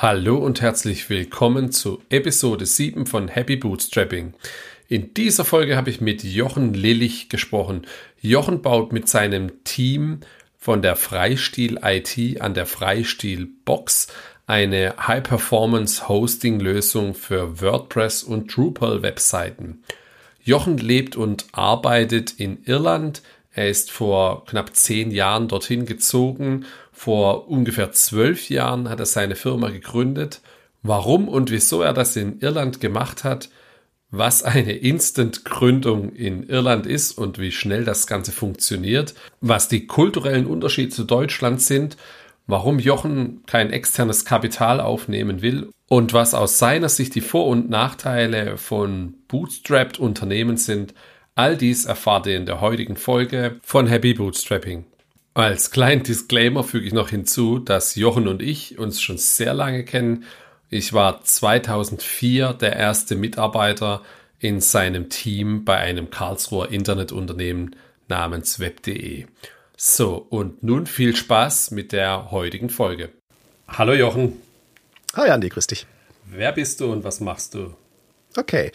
Hallo und herzlich willkommen zu Episode 7 von Happy Bootstrapping. In dieser Folge habe ich mit Jochen Lillich gesprochen. Jochen baut mit seinem Team von der Freistil IT an der Freistil Box eine High-Performance-Hosting-Lösung für WordPress und Drupal-Webseiten. Jochen lebt und arbeitet in Irland. Er ist vor knapp zehn Jahren dorthin gezogen vor ungefähr zwölf Jahren hat er seine Firma gegründet. Warum und wieso er das in Irland gemacht hat, was eine Instant-Gründung in Irland ist und wie schnell das Ganze funktioniert, was die kulturellen Unterschiede zu Deutschland sind, warum Jochen kein externes Kapital aufnehmen will und was aus seiner Sicht die Vor- und Nachteile von bootstrapped Unternehmen sind, all dies erfahrt ihr in der heutigen Folge von Happy Bootstrapping. Als kleinen Disclaimer füge ich noch hinzu, dass Jochen und ich uns schon sehr lange kennen. Ich war 2004 der erste Mitarbeiter in seinem Team bei einem Karlsruher Internetunternehmen namens web.de. So, und nun viel Spaß mit der heutigen Folge. Hallo Jochen. Hi Andi, grüß dich. Wer bist du und was machst du? Okay,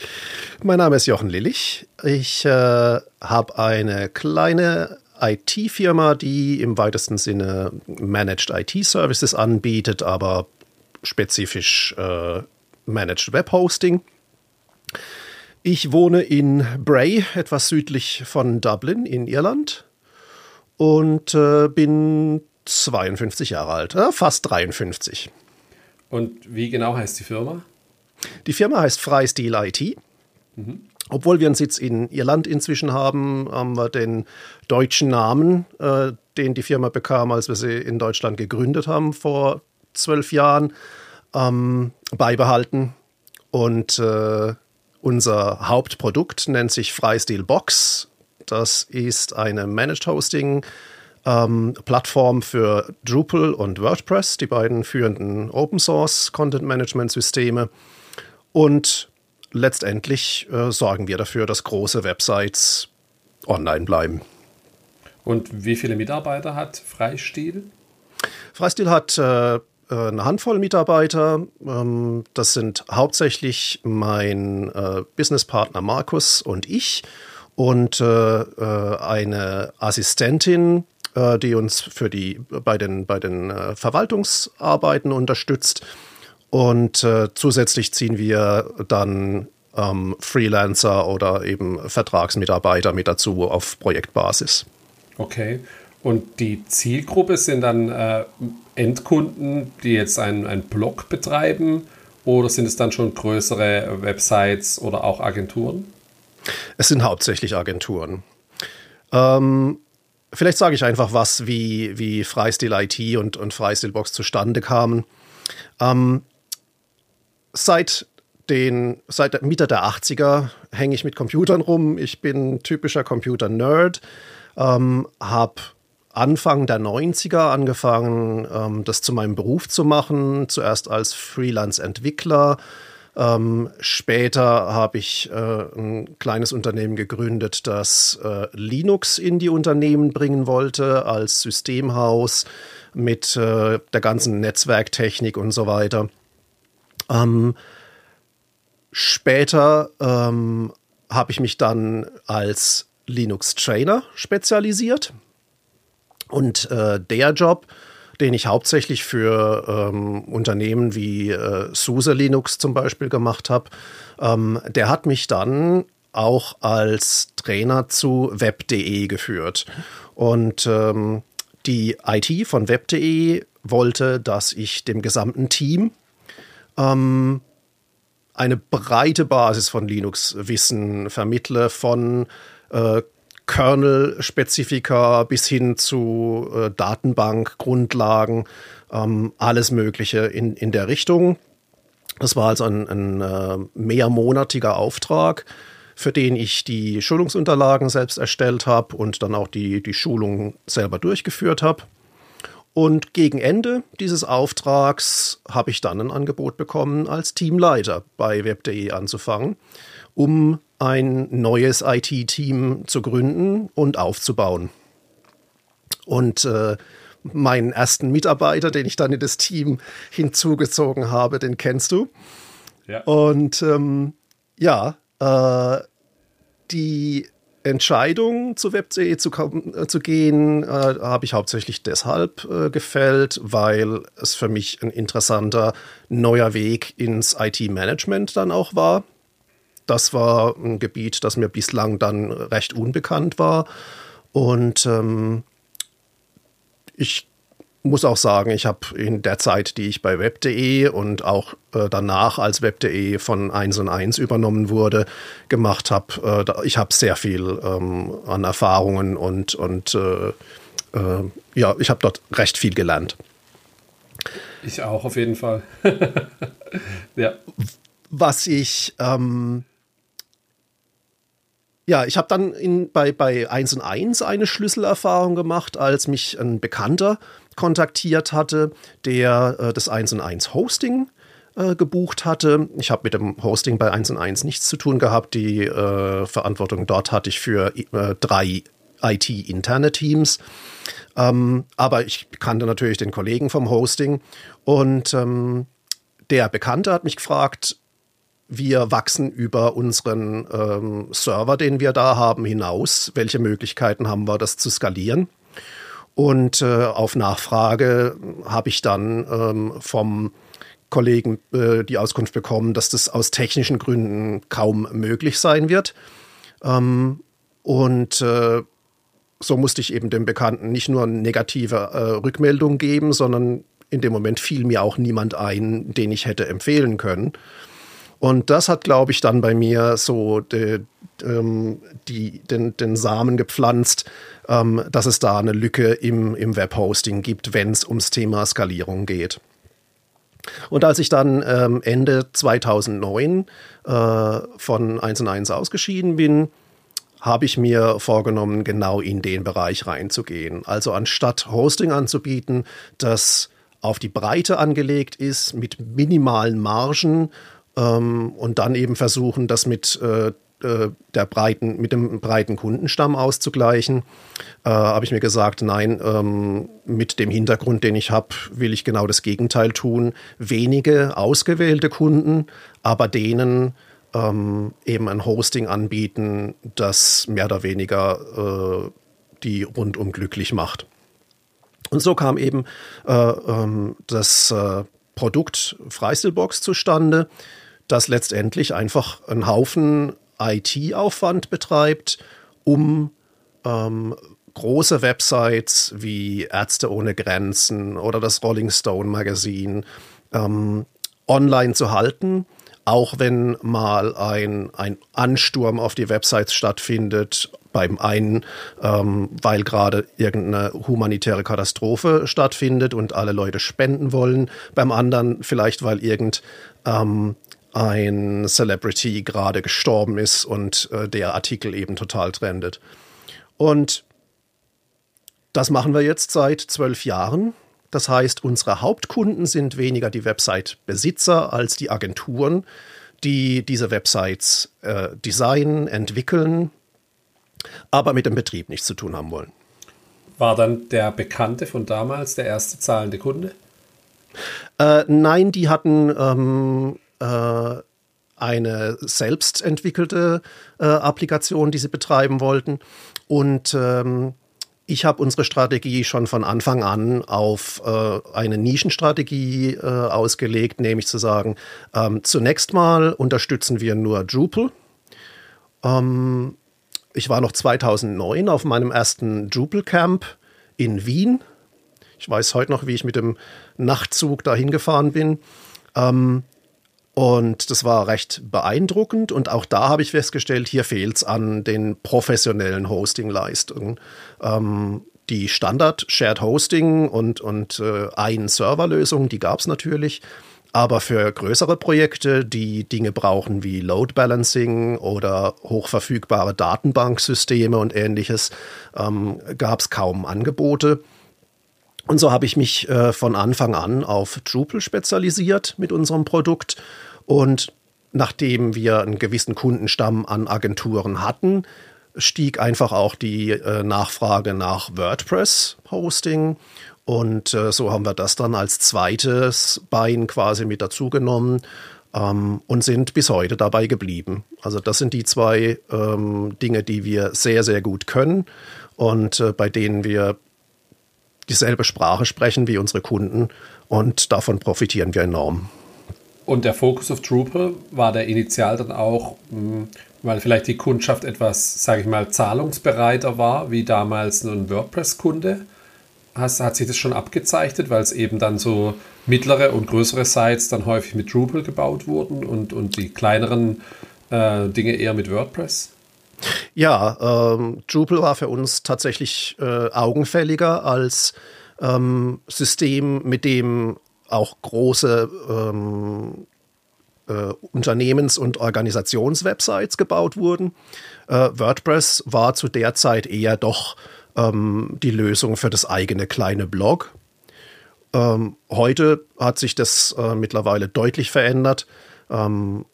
mein Name ist Jochen Lillich. Ich äh, habe eine kleine IT-Firma, die im weitesten Sinne Managed IT-Services anbietet, aber spezifisch äh, Managed Web Hosting. Ich wohne in Bray, etwas südlich von Dublin in Irland und äh, bin 52 Jahre alt, äh, fast 53. Und wie genau heißt die Firma? Die Firma heißt Freistil IT. Mhm. Obwohl wir einen Sitz in Irland inzwischen haben, haben wir den deutschen Namen, äh, den die Firma bekam, als wir sie in Deutschland gegründet haben vor zwölf Jahren, ähm, beibehalten. Und äh, unser Hauptprodukt nennt sich Freistil Box. Das ist eine Managed Hosting ähm, Plattform für Drupal und WordPress, die beiden führenden Open Source Content Management Systeme. Und letztendlich äh, sorgen wir dafür, dass große Websites online bleiben. Und wie viele Mitarbeiter hat Freistil? Freistil hat äh, eine Handvoll Mitarbeiter. Ähm, das sind hauptsächlich mein äh, Businesspartner Markus und ich und äh, äh eine Assistentin, äh, die uns für die, bei den, bei den äh, Verwaltungsarbeiten unterstützt. Und äh, zusätzlich ziehen wir dann ähm, Freelancer oder eben Vertragsmitarbeiter mit dazu auf Projektbasis. Okay. Und die Zielgruppe sind dann äh, Endkunden, die jetzt einen, einen Blog betreiben oder sind es dann schon größere Websites oder auch Agenturen? Es sind hauptsächlich Agenturen. Ähm, vielleicht sage ich einfach was, wie, wie Freistil IT und, und Freistilbox zustande kamen. Ähm, Seit den, seit Mitte der 80er hänge ich mit Computern rum. Ich bin typischer Computer-Nerd. Ähm, habe Anfang der 90er angefangen, ähm, das zu meinem Beruf zu machen. Zuerst als Freelance-Entwickler. Ähm, später habe ich äh, ein kleines Unternehmen gegründet, das äh, Linux in die Unternehmen bringen wollte, als Systemhaus mit äh, der ganzen Netzwerktechnik und so weiter. Ähm, später ähm, habe ich mich dann als Linux-Trainer spezialisiert. Und äh, der Job, den ich hauptsächlich für ähm, Unternehmen wie äh, SUSE Linux zum Beispiel gemacht habe, ähm, der hat mich dann auch als Trainer zu web.de geführt. Und ähm, die IT von web.de wollte, dass ich dem gesamten Team ähm, eine breite Basis von Linux-Wissen vermittle, von äh, Kernel-Spezifika bis hin zu äh, Datenbank-Grundlagen, ähm, alles Mögliche in, in der Richtung. Das war also ein, ein äh, mehrmonatiger Auftrag, für den ich die Schulungsunterlagen selbst erstellt habe und dann auch die, die Schulung selber durchgeführt habe. Und gegen Ende dieses Auftrags habe ich dann ein Angebot bekommen, als Teamleiter bei web.de anzufangen, um ein neues IT-Team zu gründen und aufzubauen. Und äh, meinen ersten Mitarbeiter, den ich dann in das Team hinzugezogen habe, den kennst du. Ja. Und ähm, ja, äh, die Entscheidung zu Web.de zu, äh, zu gehen, äh, habe ich hauptsächlich deshalb äh, gefällt, weil es für mich ein interessanter neuer Weg ins IT-Management dann auch war. Das war ein Gebiet, das mir bislang dann recht unbekannt war. Und ähm, ich muss auch sagen, ich habe in der Zeit, die ich bei web.de und auch äh, danach, als web.de von 1 und 1 übernommen wurde, gemacht habe, äh, ich habe sehr viel ähm, an Erfahrungen und, und äh, äh ja, ich habe dort recht viel gelernt. Ich auch, auf jeden Fall. ja. Was ich ähm, ja, ich habe dann in, bei, bei 1 und 1 eine Schlüsselerfahrung gemacht, als mich ein Bekannter kontaktiert hatte, der äh, das 1 und 1 Hosting äh, gebucht hatte. Ich habe mit dem Hosting bei 1 und 1 nichts zu tun gehabt. Die äh, Verantwortung dort hatte ich für äh, drei IT-interne Teams. Ähm, aber ich kannte natürlich den Kollegen vom Hosting und ähm, der Bekannte hat mich gefragt, wir wachsen über unseren ähm, Server, den wir da haben, hinaus. Welche Möglichkeiten haben wir, das zu skalieren? Und äh, auf Nachfrage habe ich dann ähm, vom Kollegen äh, die Auskunft bekommen, dass das aus technischen Gründen kaum möglich sein wird. Ähm, und äh, so musste ich eben dem Bekannten nicht nur negative äh, Rückmeldung geben, sondern in dem Moment fiel mir auch niemand ein, den ich hätte empfehlen können. Und das hat, glaube ich, dann bei mir so die, ähm, die, den, den, Samen gepflanzt, ähm, dass es da eine Lücke im, im Webhosting gibt, wenn es ums Thema Skalierung geht. Und als ich dann ähm, Ende 2009 äh, von 1 und 1 ausgeschieden bin, habe ich mir vorgenommen, genau in den Bereich reinzugehen. Also anstatt Hosting anzubieten, das auf die Breite angelegt ist, mit minimalen Margen ähm, und dann eben versuchen, das mit äh, äh, der breiten, mit dem breiten Kundenstamm auszugleichen, äh, habe ich mir gesagt, nein, ähm, mit dem Hintergrund, den ich habe, will ich genau das Gegenteil tun. Wenige ausgewählte Kunden, aber denen ähm, eben ein Hosting anbieten, das mehr oder weniger äh, die rundum glücklich macht. Und so kam eben äh, ähm, das äh, Produkt Freistilbox zustande, das letztendlich einfach einen Haufen IT-Aufwand betreibt, um ähm, große Websites wie Ärzte ohne Grenzen oder das Rolling Stone Magazin ähm, online zu halten, auch wenn mal ein, ein Ansturm auf die Websites stattfindet, beim einen, ähm, weil gerade irgendeine humanitäre Katastrophe stattfindet und alle Leute spenden wollen, beim anderen vielleicht, weil irgend ähm, ein Celebrity gerade gestorben ist und äh, der Artikel eben total trendet. Und das machen wir jetzt seit zwölf Jahren. Das heißt, unsere Hauptkunden sind weniger die Website-Besitzer als die Agenturen, die diese Websites äh, designen, entwickeln, aber mit dem Betrieb nichts zu tun haben wollen. War dann der Bekannte von damals der erste zahlende Kunde? Äh, nein, die hatten ähm, äh, eine selbst entwickelte äh, Applikation, die sie betreiben wollten. Und ähm, ich habe unsere Strategie schon von Anfang an auf äh, eine Nischenstrategie äh, ausgelegt, nämlich zu sagen, ähm, zunächst mal unterstützen wir nur Drupal. Ähm, ich war noch 2009 auf meinem ersten Drupal Camp in Wien. Ich weiß heute noch, wie ich mit dem Nachtzug dahin gefahren bin. Ähm, und das war recht beeindruckend. Und auch da habe ich festgestellt, hier fehlt es an den professionellen Hosting-Leistungen. Ähm, die Standard Shared Hosting und, und äh, ein Serverlösung, die gab es natürlich. Aber für größere Projekte, die Dinge brauchen wie Load Balancing oder hochverfügbare Datenbanksysteme und ähnliches, ähm, gab es kaum Angebote. Und so habe ich mich äh, von Anfang an auf Drupal spezialisiert mit unserem Produkt. Und nachdem wir einen gewissen Kundenstamm an Agenturen hatten, stieg einfach auch die äh, Nachfrage nach WordPress-Hosting. Und äh, so haben wir das dann als zweites Bein quasi mit dazugenommen ähm, und sind bis heute dabei geblieben. Also das sind die zwei ähm, Dinge, die wir sehr, sehr gut können und äh, bei denen wir dieselbe Sprache sprechen wie unsere Kunden und davon profitieren wir enorm. Und der Fokus auf Drupal war der initial dann auch, hm, weil vielleicht die Kundschaft etwas, sage ich mal, zahlungsbereiter war, wie damals ein WordPress-Kunde. Hat sich das schon abgezeichnet, weil es eben dann so mittlere und größere Sites dann häufig mit Drupal gebaut wurden und, und die kleineren äh, Dinge eher mit WordPress? Ja, ähm, Drupal war für uns tatsächlich äh, augenfälliger als ähm, System, mit dem auch große ähm, äh, Unternehmens- und Organisationswebsites gebaut wurden. Äh, WordPress war zu der Zeit eher doch ähm, die Lösung für das eigene kleine Blog. Ähm, heute hat sich das äh, mittlerweile deutlich verändert. Ähm,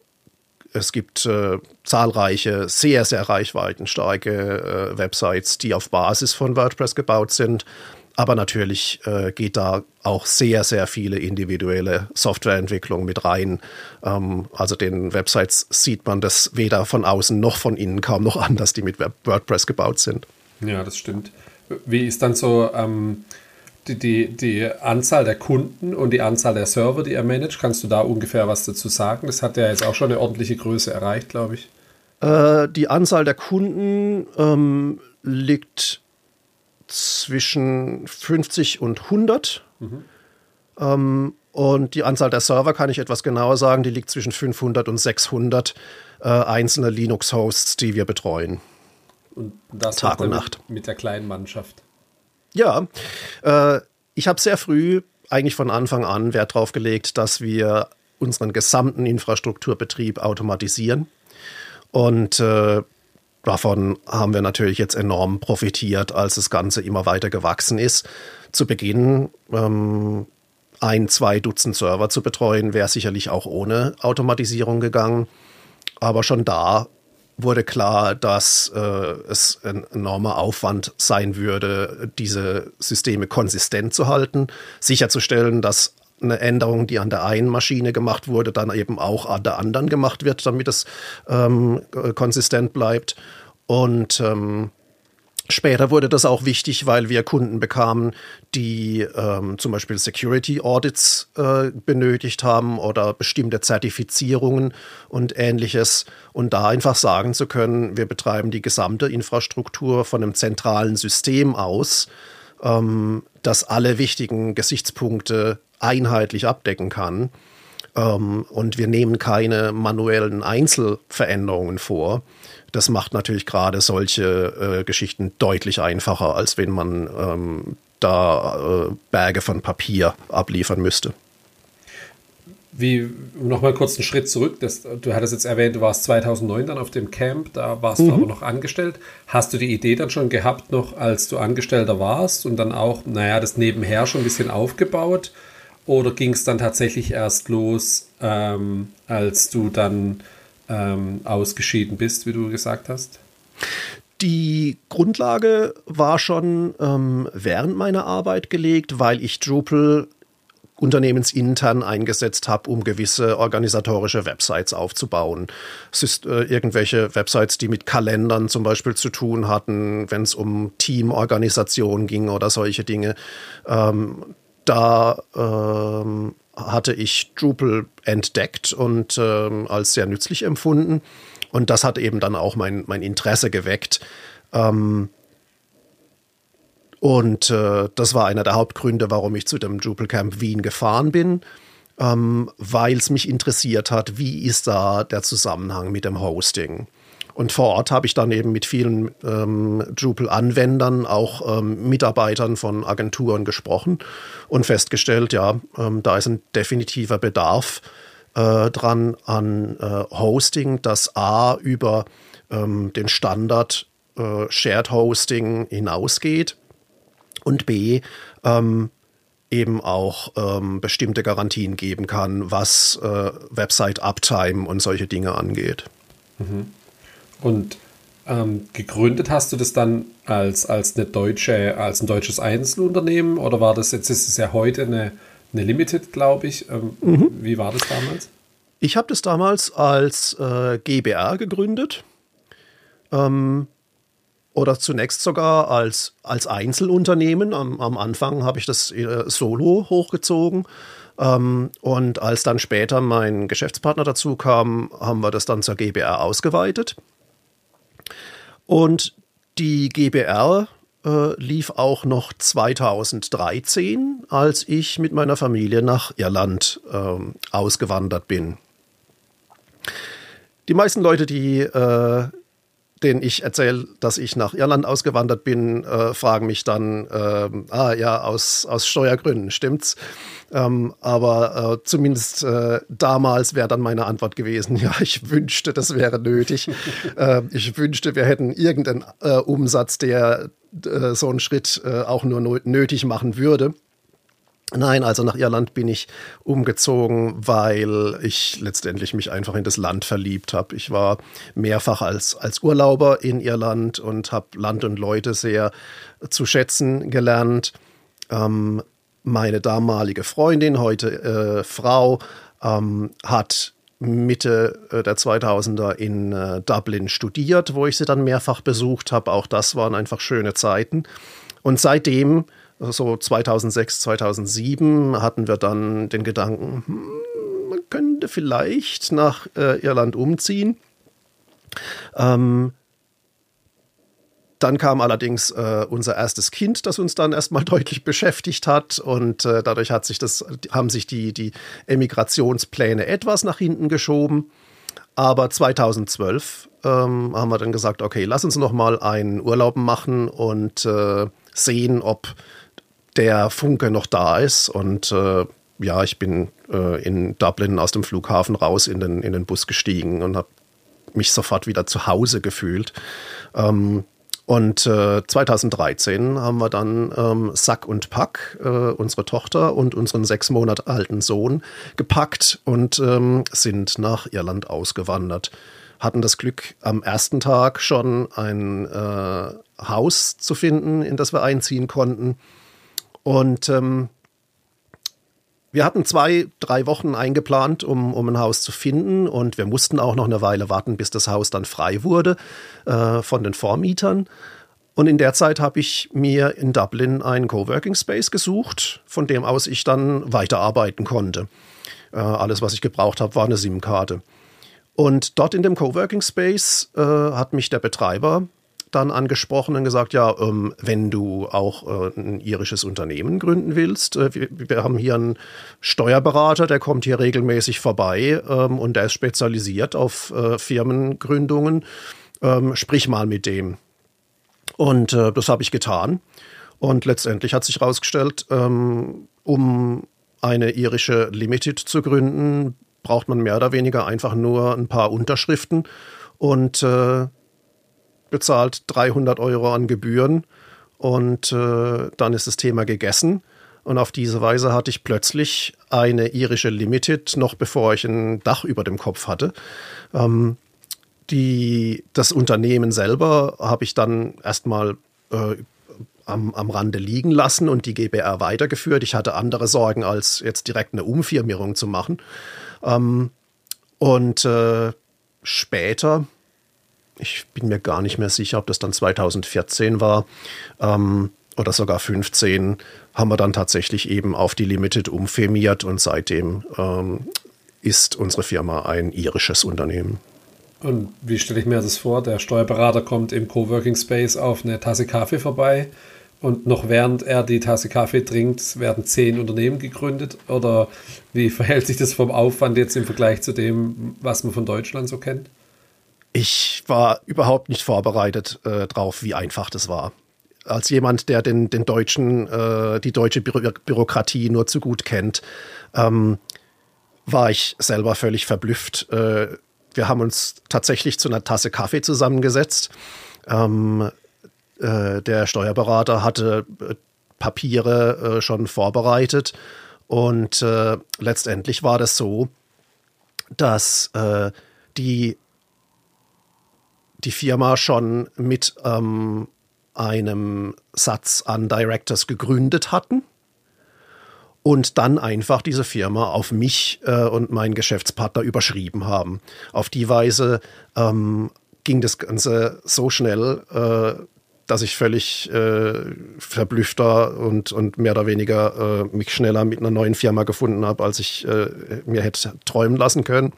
es gibt äh, zahlreiche, sehr, sehr reichweitenstarke äh, Websites, die auf Basis von WordPress gebaut sind. Aber natürlich äh, geht da auch sehr, sehr viele individuelle Softwareentwicklung mit rein. Ähm, also den Websites sieht man das weder von außen noch von innen kaum noch an, dass die mit WordPress gebaut sind. Ja, das stimmt. Wie ist dann so ähm, die, die, die Anzahl der Kunden und die Anzahl der Server, die er managt? Kannst du da ungefähr was dazu sagen? Das hat ja jetzt auch schon eine ordentliche Größe erreicht, glaube ich. Äh, die Anzahl der Kunden ähm, liegt zwischen 50 und 100. Mhm. Ähm, und die Anzahl der Server kann ich etwas genauer sagen, die liegt zwischen 500 und 600 äh, einzelne Linux-Hosts, die wir betreuen. Und das Tag und Nacht. Mit, mit der kleinen Mannschaft. Ja, äh, ich habe sehr früh eigentlich von Anfang an Wert darauf gelegt, dass wir unseren gesamten Infrastrukturbetrieb automatisieren. Und äh, davon haben wir natürlich jetzt enorm profitiert, als das Ganze immer weiter gewachsen ist. Zu Beginn ähm, ein, zwei Dutzend Server zu betreuen, wäre sicherlich auch ohne Automatisierung gegangen. Aber schon da wurde klar, dass äh, es ein enormer Aufwand sein würde, diese Systeme konsistent zu halten, sicherzustellen, dass eine Änderung, die an der einen Maschine gemacht wurde, dann eben auch an der anderen gemacht wird, damit es ähm, konsistent bleibt. Und ähm, Später wurde das auch wichtig, weil wir Kunden bekamen, die ähm, zum Beispiel Security Audits äh, benötigt haben oder bestimmte Zertifizierungen und ähnliches. Und da einfach sagen zu können, wir betreiben die gesamte Infrastruktur von einem zentralen System aus, ähm, das alle wichtigen Gesichtspunkte einheitlich abdecken kann. Ähm, und wir nehmen keine manuellen Einzelveränderungen vor das macht natürlich gerade solche äh, Geschichten deutlich einfacher, als wenn man ähm, da äh, Berge von Papier abliefern müsste. Wie, nochmal kurz einen Schritt zurück. Das, du hattest jetzt erwähnt, du warst 2009 dann auf dem Camp, da warst mhm. du aber noch angestellt. Hast du die Idee dann schon gehabt, noch als du Angestellter warst und dann auch, naja, das nebenher schon ein bisschen aufgebaut? Oder ging es dann tatsächlich erst los, ähm, als du dann ähm, ausgeschieden bist, wie du gesagt hast? Die Grundlage war schon ähm, während meiner Arbeit gelegt, weil ich Drupal unternehmensintern eingesetzt habe, um gewisse organisatorische Websites aufzubauen. Es ist äh, irgendwelche Websites, die mit Kalendern zum Beispiel zu tun hatten, wenn es um Teamorganisation ging oder solche Dinge. Ähm, da ähm, hatte ich Drupal entdeckt und ähm, als sehr nützlich empfunden. Und das hat eben dann auch mein, mein Interesse geweckt. Ähm, und äh, das war einer der Hauptgründe, warum ich zu dem Drupal Camp Wien gefahren bin, ähm, weil es mich interessiert hat, wie ist da der Zusammenhang mit dem Hosting. Und vor Ort habe ich dann eben mit vielen ähm, Drupal-Anwendern, auch ähm, Mitarbeitern von Agenturen gesprochen und festgestellt, ja, ähm, da ist ein definitiver Bedarf äh, dran an äh, Hosting, das A über ähm, den Standard äh, Shared Hosting hinausgeht und B ähm, eben auch ähm, bestimmte Garantien geben kann, was äh, Website Uptime und solche Dinge angeht. Mhm. Und Ähm, gegründet hast du das dann als, als, eine deutsche, als ein deutsches Einzelunternehmen oder war das jetzt, ist es ja heute eine, eine Limited, glaube ich. Ähm, mhm. Wie war das damals? Ich habe das damals als äh, GBR gegründet. Ähm, oder zunächst sogar als, als Einzelunternehmen. Am, am Anfang habe ich das äh, solo hochgezogen. Ähm, und als dann später mein Geschäftspartner dazu kam, haben wir das dann zur GBR ausgeweitet. Und die GBR äh, lief auch noch 2013, als ich mit meiner Familie nach Irland äh, ausgewandert bin. Die meisten Leute, die äh, denen ich erzähle, dass ich nach Irland ausgewandert bin, äh, fragen mich dann, äh, ah ja, aus, aus Steuergründen, stimmt's? Ähm, aber äh, zumindest äh, damals wäre dann meine Antwort gewesen, ja, ich wünschte, das wäre nötig. Äh, ich wünschte, wir hätten irgendeinen äh, Umsatz, der so einen Schritt auch nur nötig machen würde. Nein, also nach Irland bin ich umgezogen, weil ich letztendlich mich einfach in das Land verliebt habe. Ich war mehrfach als, als Urlauber in Irland und habe Land und Leute sehr zu schätzen gelernt. Ähm, meine damalige Freundin, heute äh, Frau, ähm, hat Mitte äh, der 2000er in äh, Dublin studiert, wo ich sie dann mehrfach besucht habe. Auch das waren einfach schöne Zeiten. Und seitdem so 2006, 2007 hatten wir dann den Gedanken, hm, man könnte vielleicht nach äh, Irland umziehen. Ähm, dann kam allerdings äh, unser erstes Kind, das uns dann erstmal deutlich beschäftigt hat und äh, dadurch hat sich das, haben sich die, die Emigrationspläne etwas nach hinten geschoben. Aber 2012 ähm, haben wir dann gesagt, okay, lass uns noch mal einen Urlaub machen und äh, sehen, ob der Funke noch da ist. Und äh, ja, ich bin äh, in Dublin aus dem Flughafen raus in den, in den Bus gestiegen und habe mich sofort wieder zu Hause gefühlt. Ähm, und äh, 2013 haben wir dann ähm, Sack und Pack, äh, unsere Tochter und unseren sechs Monate alten Sohn gepackt und ähm, sind nach Irland ausgewandert. Hatten das Glück, am ersten Tag schon ein äh, Haus zu finden, in das wir einziehen konnten. Und ähm, wir hatten zwei, drei Wochen eingeplant, um, um ein Haus zu finden. Und wir mussten auch noch eine Weile warten, bis das Haus dann frei wurde äh, von den Vormietern. Und in der Zeit habe ich mir in Dublin einen Coworking Space gesucht, von dem aus ich dann weiterarbeiten konnte. Äh, alles, was ich gebraucht habe, war eine SIM-Karte. Und dort in dem Coworking Space äh, hat mich der Betreiber dann angesprochen und gesagt, ja, ähm, wenn du auch äh, ein irisches Unternehmen gründen willst, äh, wir, wir, haben hier einen Steuerberater, der kommt hier regelmäßig vorbei ähm, und der ist spezialisiert auf äh, Firmengründungen. Ähm, sprich mal mit dem. Und äh, das habe ich getan. Und letztendlich hat sich herausgestellt, ähm, um eine irische Limited zu gründen, braucht man mehr oder weniger einfach nur ein paar Unterschriften und äh, bezahlt 300 Euro an Gebühren und äh, dann ist das Thema gegessen. Und auf diese Weise hatte ich plötzlich eine irische Limited, noch bevor ich ein Dach über dem Kopf hatte. Ähm, die, das Unternehmen selber habe ich dann erstmal äh, am, am Rande liegen lassen und die GBR weitergeführt. Ich hatte andere Sorgen, als jetzt direkt eine Umfirmierung zu machen. Ähm, und äh, später, ich bin mir gar nicht mehr sicher, ob das dann 2014 war ähm, oder sogar 15, haben wir dann tatsächlich eben auf die Limited umfirmiert und seitdem ähm, ist unsere Firma ein irisches Unternehmen. Und wie stelle ich mir das vor? Der Steuerberater kommt im Coworking Space auf eine Tasse Kaffee vorbei und noch während er die Tasse Kaffee trinkt, werden zehn Unternehmen gegründet? Oder wie verhält sich das vom Aufwand jetzt im Vergleich zu dem, was man von Deutschland so kennt? Ich war überhaupt nicht vorbereitet äh, drauf, wie einfach das war. Als jemand, der den, den deutschen, äh, die deutsche Bü Bürokratie nur zu gut kennt, ähm, war ich selber völlig verblüfft. Äh, wir haben uns tatsächlich zu einer Tasse Kaffee zusammengesetzt. Ähm, äh, der Steuerberater hatte äh, Papiere äh, schon vorbereitet und letztendlich war das so, dass die die Firma schon mit ähm, einem Satz an Directors gegründet hatten und dann einfach diese Firma auf mich äh, und meinen Geschäftspartner überschrieben haben. Auf die Weise ähm, ging das Ganze so schnell, äh, dass ich völlig äh, verblüffter und, und mehr oder weniger äh, mich schneller mit einer neuen Firma gefunden habe, als ich äh, mir hätte träumen lassen können.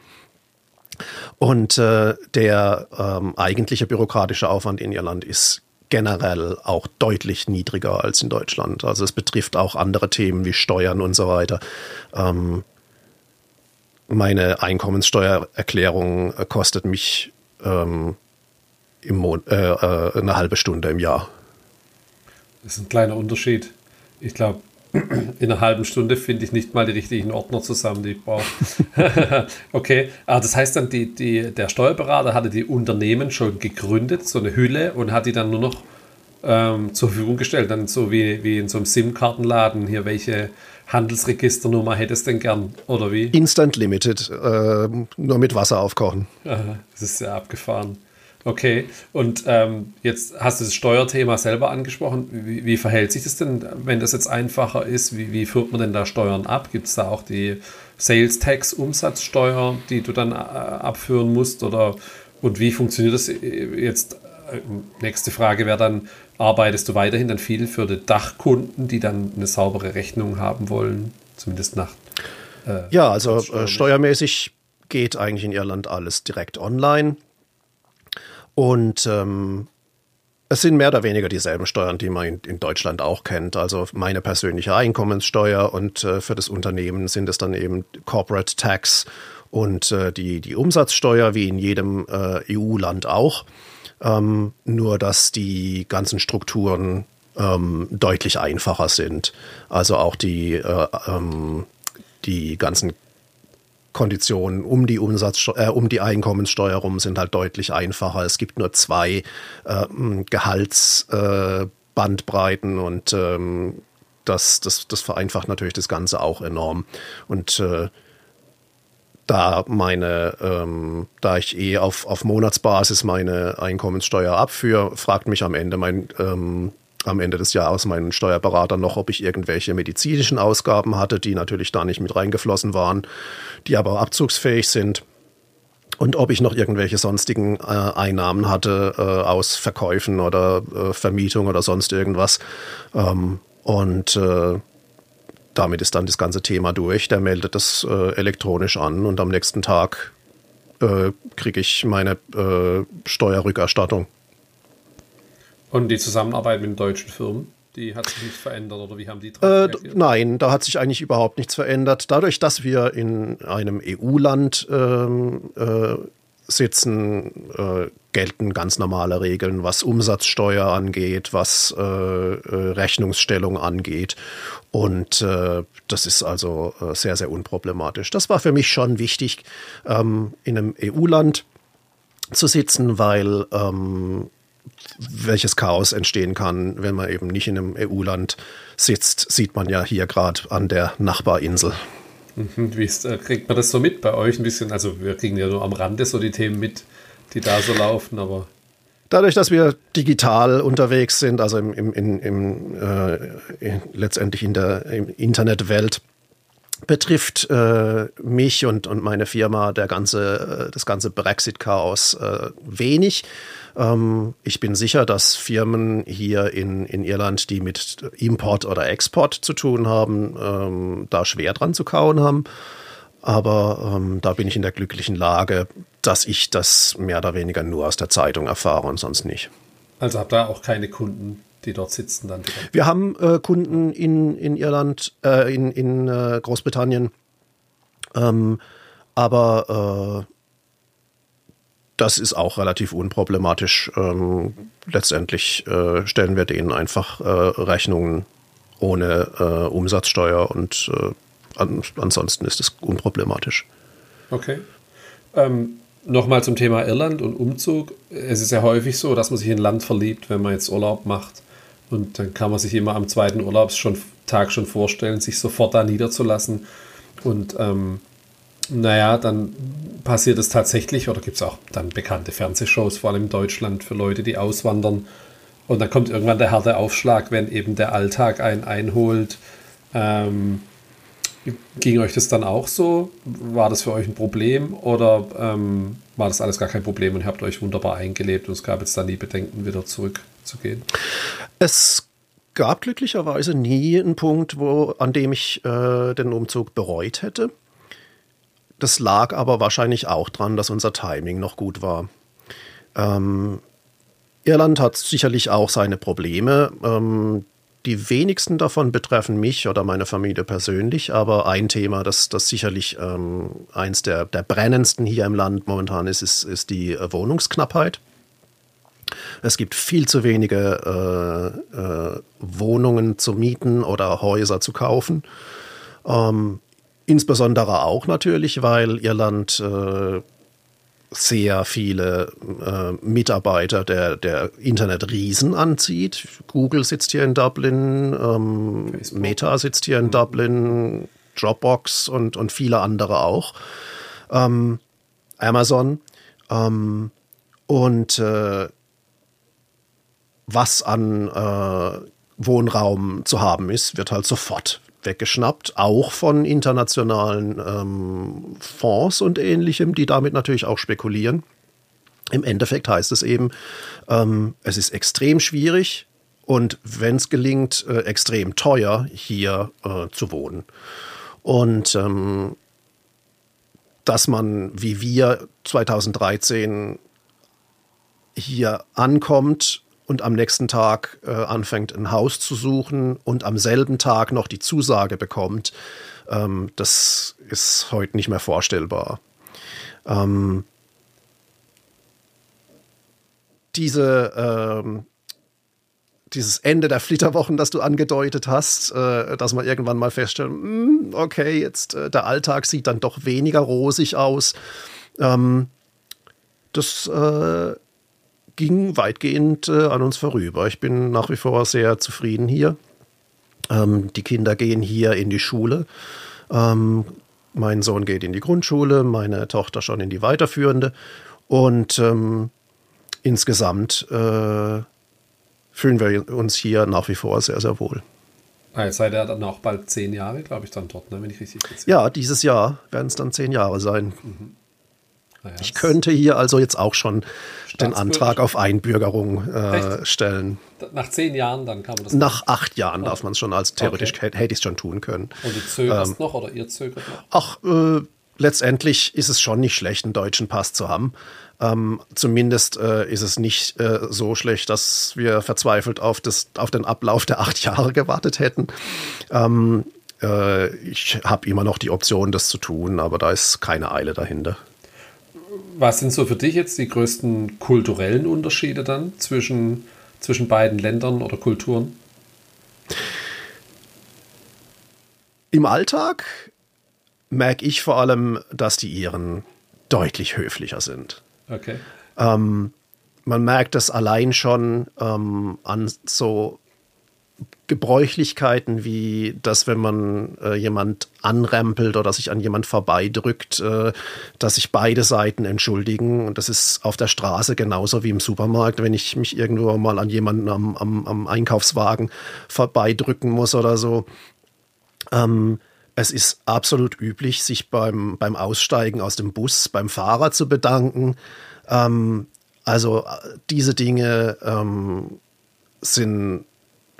Und äh, der ähm, eigentliche bürokratische Aufwand in Irland ist generell auch deutlich niedriger als in Deutschland. Also es betrifft auch andere Themen wie Steuern und so weiter. Ähm, meine Einkommenssteuererklärung kostet mich ähm, im Mon äh, äh, eine halbe Stunde im Jahr. Das ist ein kleiner Unterschied. Ich glaube, in einer halben Stunde finde ich nicht mal die richtigen Ordner zusammen, die ich brauche. okay, aber das heißt dann, die, die, der Steuerberater hatte die Unternehmen schon gegründet, so eine Hülle, und hat die dann nur noch ähm, zur Verfügung gestellt. Dann so wie, wie in so einem SIM-Kartenladen hier, welche Handelsregisternummer hättest du denn gern, oder wie? Instant Limited, äh, nur mit Wasser aufkochen. Aha, das ist sehr abgefahren. Okay, und ähm, jetzt hast du das Steuerthema selber angesprochen. Wie, wie, verhält sich das denn, wenn das jetzt einfacher ist? Wie, wie führt man denn da Steuern ab? Gibt es da auch die Sales Tax Umsatzsteuer, die du dann äh, abführen musst? Oder und wie funktioniert das jetzt? Äh, nächste Frage wäre dann, arbeitest du weiterhin dann viel für die Dachkunden, die dann eine saubere Rechnung haben wollen, zumindest nach? Äh, ja, also äh, steuermäßig geht eigentlich in Irland alles direkt online. Und ähm, es sind mehr oder weniger dieselben Steuern, die man in, in Deutschland auch kennt. Also meine persönliche Einkommenssteuer und äh, für das Unternehmen sind es dann eben Corporate Tax und äh, die, die Umsatzsteuer, wie in jedem äh, EU-Land auch. Ähm, nur dass die ganzen Strukturen ähm, deutlich einfacher sind. Also auch die, äh, ähm, die ganzen Konditionen um die Umsatz, äh, um die Einkommenssteuer rum sind halt deutlich einfacher. Es gibt nur zwei äh, Gehaltsbandbreiten äh, und ähm, das, das, das vereinfacht natürlich das Ganze auch enorm. Und äh, da meine, ähm, da ich eh auf, auf Monatsbasis meine Einkommenssteuer abführe, fragt mich am Ende mein ähm, am Ende des Jahres meinen Steuerberater noch, ob ich irgendwelche medizinischen Ausgaben hatte, die natürlich da nicht mit reingeflossen waren, die aber abzugsfähig sind. Und ob ich noch irgendwelche sonstigen äh, Einnahmen hatte äh, aus Verkäufen oder äh, Vermietung oder sonst irgendwas. Ähm, und äh, damit ist dann das ganze Thema durch. Der meldet das äh, elektronisch an und am nächsten Tag äh, kriege ich meine Steuerrückerstattung. Und die Zusammenarbeit mit den deutschen Firmen, die hat sich nicht verändert oder wie haben die äh, Nein, da hat sich eigentlich überhaupt nichts verändert. Dadurch, dass wir in einem EU-Land ähm, äh, sitzen, äh, gelten ganz normale Regeln, was Umsatzsteuer angeht, was äh, äh, Rechnungsstellung angeht. Und äh, das ist also sehr, sehr unproblematisch. Das war für mich schon wichtig, ähm, in einem EU-Land zu sitzen, weil ähm, welches Chaos entstehen kann, wenn man eben nicht in einem EU-Land sitzt, sieht man ja hier gerade an der Nachbarinsel. Mhm, wie ist, äh, kriegt man das so mit bei euch ein bisschen? Also wir kriegen ja nur am Rande so die Themen mit, die da so laufen, aber Dadurch, dass wir digital unterwegs sind, also im, im, im, äh, letztendlich in der Internetwelt, betrifft äh, mich und, und meine Firma der ganze, äh, das ganze Brexit-Chaos äh, wenig. Ähm, ich bin sicher, dass Firmen hier in, in Irland, die mit Import oder Export zu tun haben, ähm, da schwer dran zu kauen haben. Aber ähm, da bin ich in der glücklichen Lage, dass ich das mehr oder weniger nur aus der Zeitung erfahre und sonst nicht. Also habt ihr auch keine Kunden, die dort sitzen dann? Direkt? Wir haben äh, Kunden in, in Irland, äh, in, in äh, Großbritannien. Ähm, aber äh, das ist auch relativ unproblematisch. Ähm, letztendlich äh, stellen wir denen einfach äh, Rechnungen ohne Umsatzsteuer und an, ansonsten ist es unproblematisch. Okay. Ähm, Nochmal zum Thema Irland und Umzug. Es ist ja häufig so, dass man sich in ein Land verliebt, wenn man jetzt Urlaub macht. Und dann kann man sich immer am zweiten Urlaubstag schon vorstellen, sich sofort da niederzulassen. Und ähm, naja, dann passiert es tatsächlich oder gibt es auch dann bekannte Fernsehshows, vor allem in Deutschland, für Leute, die auswandern? Und dann kommt irgendwann der harte Aufschlag, wenn eben der Alltag einen einholt. Ähm, ging euch das dann auch so? War das für euch ein Problem oder ähm, war das alles gar kein Problem und ihr habt euch wunderbar eingelebt und es gab jetzt dann nie Bedenken, wieder zurückzugehen? Es gab glücklicherweise nie einen Punkt, wo, an dem ich äh, den Umzug bereut hätte. Das lag aber wahrscheinlich auch dran, dass unser Timing noch gut war. Ähm, Irland hat sicherlich auch seine Probleme. Ähm, die wenigsten davon betreffen mich oder meine Familie persönlich, aber ein Thema, das, das sicherlich ähm, eins der, der brennendsten hier im Land momentan ist, ist, ist die äh, Wohnungsknappheit. Es gibt viel zu wenige äh, äh, Wohnungen zu mieten oder Häuser zu kaufen. Ähm, Insbesondere auch natürlich, weil Irland äh, sehr viele äh, Mitarbeiter der, der Internetriesen anzieht. Google sitzt hier in Dublin, ähm, Meta sitzt hier in Dublin, Dropbox und, und viele andere auch. Ähm, Amazon. Ähm, und äh, was an äh, Wohnraum zu haben ist, wird halt sofort weggeschnappt, auch von internationalen ähm, Fonds und ähnlichem, die damit natürlich auch spekulieren. Im Endeffekt heißt es eben, ähm, es ist extrem schwierig und wenn es gelingt, äh, extrem teuer hier äh, zu wohnen. Und ähm, dass man, wie wir 2013 hier ankommt und am nächsten Tag äh, anfängt, ein Haus zu suchen und am selben Tag noch die Zusage bekommt, ähm, das ist heute nicht mehr vorstellbar. Ähm, diese, ähm, dieses Ende der Flitterwochen, das du angedeutet hast, äh, dass man irgendwann mal feststellt, mh, hm, okay, jetzt äh, der Alltag sieht dann doch weniger rosig aus. Ähm, das äh, ging weitgehend äh, an uns vorüber. Ich bin nach wie vor sehr zufrieden hier. Ähm, die Kinder gehen hier in die Schule. Ähm, mein Sohn geht in die Grundschule, meine Tochter schon in die weiterführende. Und ähm, insgesamt äh, fühlen wir uns hier nach wie vor sehr, sehr wohl. Ah, jetzt seid ihr dann auch bald zehn Jahre, glaube ich, dann dort, ne, wenn ich richtig sehe. Ja, dieses Jahr werden es dann zehn Jahre sein. Mhm. Naja, ich könnte hier also jetzt auch schon den Antrag auf Einbürgerung äh, stellen. Nach zehn Jahren dann kann man das Nach machen. acht Jahren oh. darf man es schon, als theoretisch okay. hätte ich es schon tun können. Und du zögerst ähm, noch oder ihr zögert noch? Ach, äh, letztendlich ist es schon nicht schlecht, einen deutschen Pass zu haben. Ähm, zumindest äh, ist es nicht äh, so schlecht, dass wir verzweifelt auf, das, auf den Ablauf der acht Jahre gewartet hätten. Ähm, äh, ich habe immer noch die Option, das zu tun, aber da ist keine Eile dahinter was sind so für dich jetzt die größten kulturellen Unterschiede dann zwischen, zwischen beiden Ländern oder Kulturen? Im Alltag merke ich vor allem, dass die Iren deutlich höflicher sind. Okay. Ähm, man merkt das allein schon ähm, an so Gebräuchlichkeiten wie dass wenn man äh, jemand anrempelt oder sich an jemand vorbeidrückt, äh, dass sich beide Seiten entschuldigen. Und das ist auf der Straße genauso wie im Supermarkt, wenn ich mich irgendwo mal an jemanden am, am, am Einkaufswagen vorbeidrücken muss oder so. Ähm, es ist absolut üblich, sich beim, beim Aussteigen aus dem Bus beim Fahrer zu bedanken. Ähm, also äh, diese Dinge ähm, sind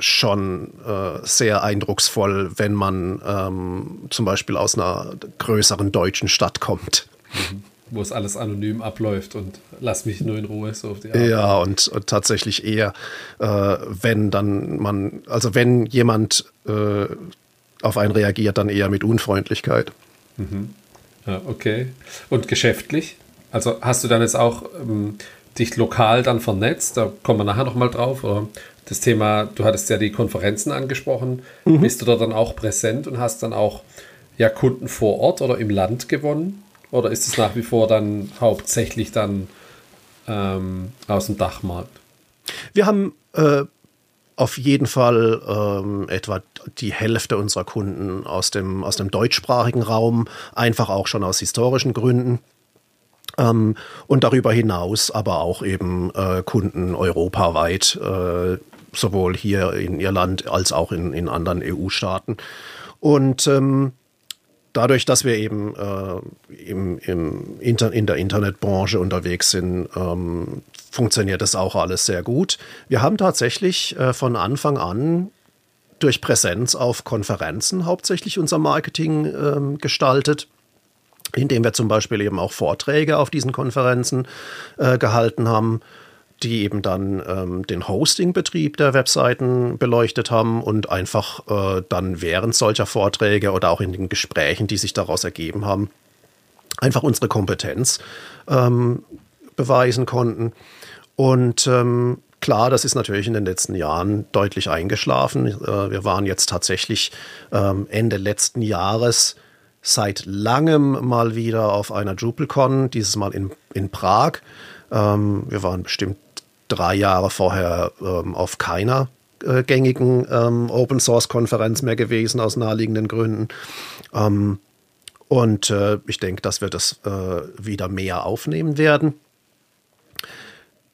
schon äh, sehr eindrucksvoll, wenn man ähm, zum Beispiel aus einer größeren deutschen Stadt kommt. Mhm. Wo es alles anonym abläuft und lass mich nur in Ruhe so auf die Art. Ja, und, und tatsächlich eher, äh, wenn dann man, also wenn jemand äh, auf einen reagiert, dann eher mit Unfreundlichkeit. Mhm. Ja, okay. Und geschäftlich? Also hast du dann jetzt auch ähm, dich lokal dann vernetzt? Da kommen wir nachher nochmal drauf. Oder das Thema, du hattest ja die Konferenzen angesprochen. Mhm. Bist du da dann auch präsent und hast dann auch ja, Kunden vor Ort oder im Land gewonnen? Oder ist es nach wie vor dann hauptsächlich dann ähm, aus dem Dachmarkt? Wir haben äh, auf jeden Fall ähm, etwa die Hälfte unserer Kunden aus dem, aus dem deutschsprachigen Raum, einfach auch schon aus historischen Gründen. Ähm, und darüber hinaus aber auch eben äh, Kunden europaweit, äh, sowohl hier in Irland als auch in, in anderen EU-Staaten. Und ähm, dadurch, dass wir eben äh, im, im Inter in der Internetbranche unterwegs sind, ähm, funktioniert das auch alles sehr gut. Wir haben tatsächlich äh, von Anfang an durch Präsenz auf Konferenzen hauptsächlich unser Marketing ähm, gestaltet indem wir zum Beispiel eben auch Vorträge auf diesen Konferenzen äh, gehalten haben, die eben dann ähm, den Hostingbetrieb der Webseiten beleuchtet haben und einfach äh, dann während solcher Vorträge oder auch in den Gesprächen, die sich daraus ergeben haben, einfach unsere Kompetenz ähm, beweisen konnten. Und ähm, klar, das ist natürlich in den letzten Jahren deutlich eingeschlafen. Äh, wir waren jetzt tatsächlich ähm, Ende letzten Jahres seit langem mal wieder auf einer DrupalCon, dieses Mal in, in Prag. Ähm, wir waren bestimmt drei Jahre vorher ähm, auf keiner äh, gängigen ähm, Open Source Konferenz mehr gewesen, aus naheliegenden Gründen. Ähm, und äh, ich denke, dass wir das äh, wieder mehr aufnehmen werden.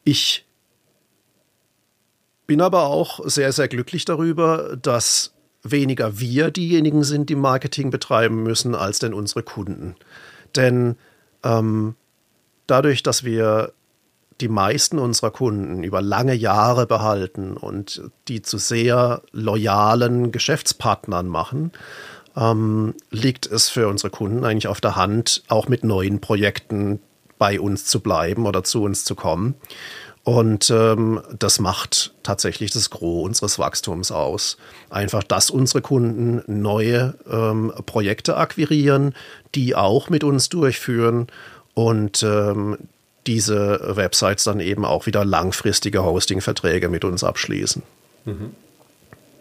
Ich bin aber auch sehr, sehr glücklich darüber, dass weniger wir diejenigen sind, die Marketing betreiben müssen, als denn unsere Kunden. Denn ähm, dadurch, dass wir die meisten unserer Kunden über lange Jahre behalten und die zu sehr loyalen Geschäftspartnern machen, ähm, liegt es für unsere Kunden eigentlich auf der Hand, auch mit neuen Projekten bei uns zu bleiben oder zu uns zu kommen. Und ähm, das macht tatsächlich das Gros unseres Wachstums aus. Einfach, dass unsere Kunden neue ähm, Projekte akquirieren, die auch mit uns durchführen und ähm, diese Websites dann eben auch wieder langfristige Hosting-Verträge mit uns abschließen. Mhm.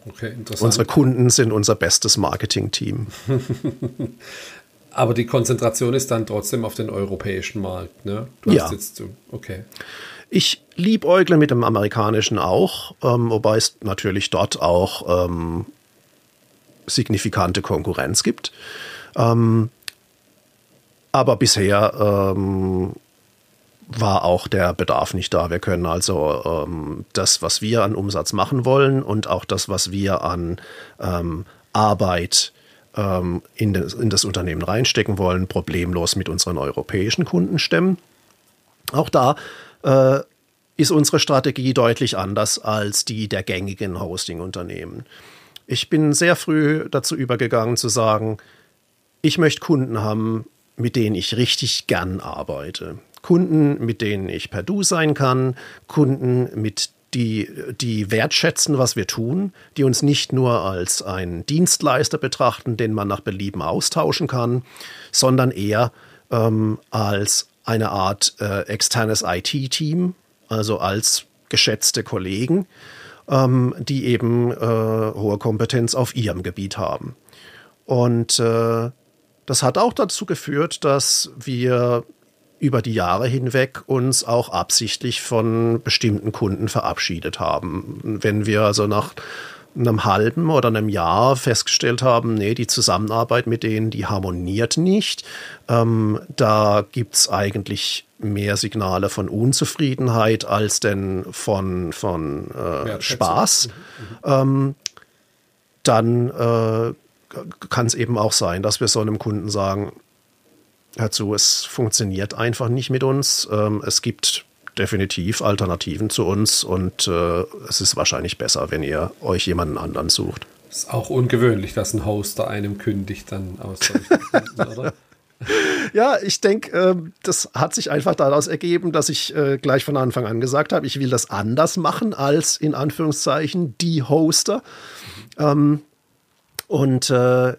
Okay, interessant. Unsere Kunden sind unser bestes Marketing-Team. Aber die Konzentration ist dann trotzdem auf den europäischen Markt, ne? Du ja. Jetzt, okay. Ich liebäugle mit dem amerikanischen auch, ähm, wobei es natürlich dort auch ähm, signifikante Konkurrenz gibt. Ähm, aber bisher ähm, war auch der Bedarf nicht da. Wir können also ähm, das, was wir an Umsatz machen wollen und auch das, was wir an ähm, Arbeit in das, in das Unternehmen reinstecken wollen, problemlos mit unseren europäischen Kunden stemmen. Auch da äh, ist unsere Strategie deutlich anders als die der gängigen Hosting-Unternehmen. Ich bin sehr früh dazu übergegangen zu sagen, ich möchte Kunden haben, mit denen ich richtig gern arbeite. Kunden, mit denen ich per Du sein kann, Kunden, mit die, die wertschätzen, was wir tun, die uns nicht nur als einen Dienstleister betrachten, den man nach Belieben austauschen kann, sondern eher ähm, als eine Art äh, externes IT-Team, also als geschätzte Kollegen, ähm, die eben äh, hohe Kompetenz auf ihrem Gebiet haben. Und äh, das hat auch dazu geführt, dass wir über die Jahre hinweg uns auch absichtlich von bestimmten Kunden verabschiedet haben. Wenn wir also nach einem halben oder einem Jahr festgestellt haben, nee, die Zusammenarbeit mit denen, die harmoniert nicht. Ähm, da gibt es eigentlich mehr Signale von Unzufriedenheit als denn von, von äh, Spaß. Mhm. Ähm, dann äh, kann es eben auch sein, dass wir so einem Kunden sagen, hör zu, es funktioniert einfach nicht mit uns. Ähm, es gibt definitiv Alternativen zu uns und äh, es ist wahrscheinlich besser, wenn ihr euch jemanden anderen sucht. Ist auch ungewöhnlich, dass ein Hoster einem kündigt dann aus solchen oder? Ja, ich denke, äh, das hat sich einfach daraus ergeben, dass ich äh, gleich von Anfang an gesagt habe, ich will das anders machen als in Anführungszeichen die Hoster. Mhm. Ähm, und äh,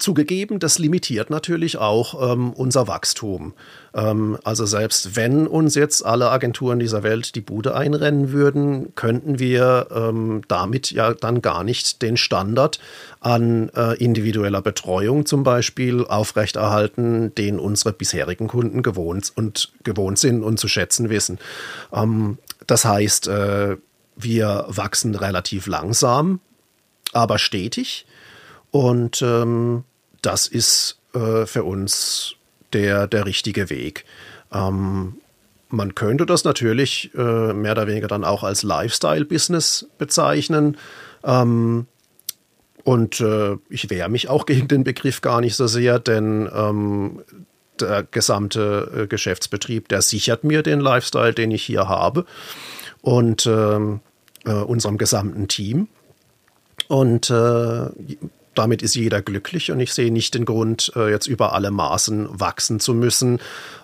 Zugegeben, das limitiert natürlich auch ähm, unser Wachstum. Ähm, also selbst wenn uns jetzt alle Agenturen dieser Welt die Bude einrennen würden, könnten wir ähm, damit ja dann gar nicht den Standard an äh, individueller Betreuung zum Beispiel aufrechterhalten, den unsere bisherigen Kunden gewohnt und gewohnt sind und zu schätzen wissen. Ähm, das heißt, äh, wir wachsen relativ langsam, aber stetig. Und ähm, das ist äh, für uns der, der richtige Weg. Ähm, man könnte das natürlich äh, mehr oder weniger dann auch als Lifestyle-Business bezeichnen. Ähm, und äh, ich wehre mich auch gegen den Begriff gar nicht so sehr, denn ähm, der gesamte äh, Geschäftsbetrieb, der sichert mir den Lifestyle, den ich hier habe und ähm, äh, unserem gesamten Team. Und äh, damit ist jeder glücklich und ich sehe nicht den Grund, äh, jetzt über alle Maßen wachsen zu müssen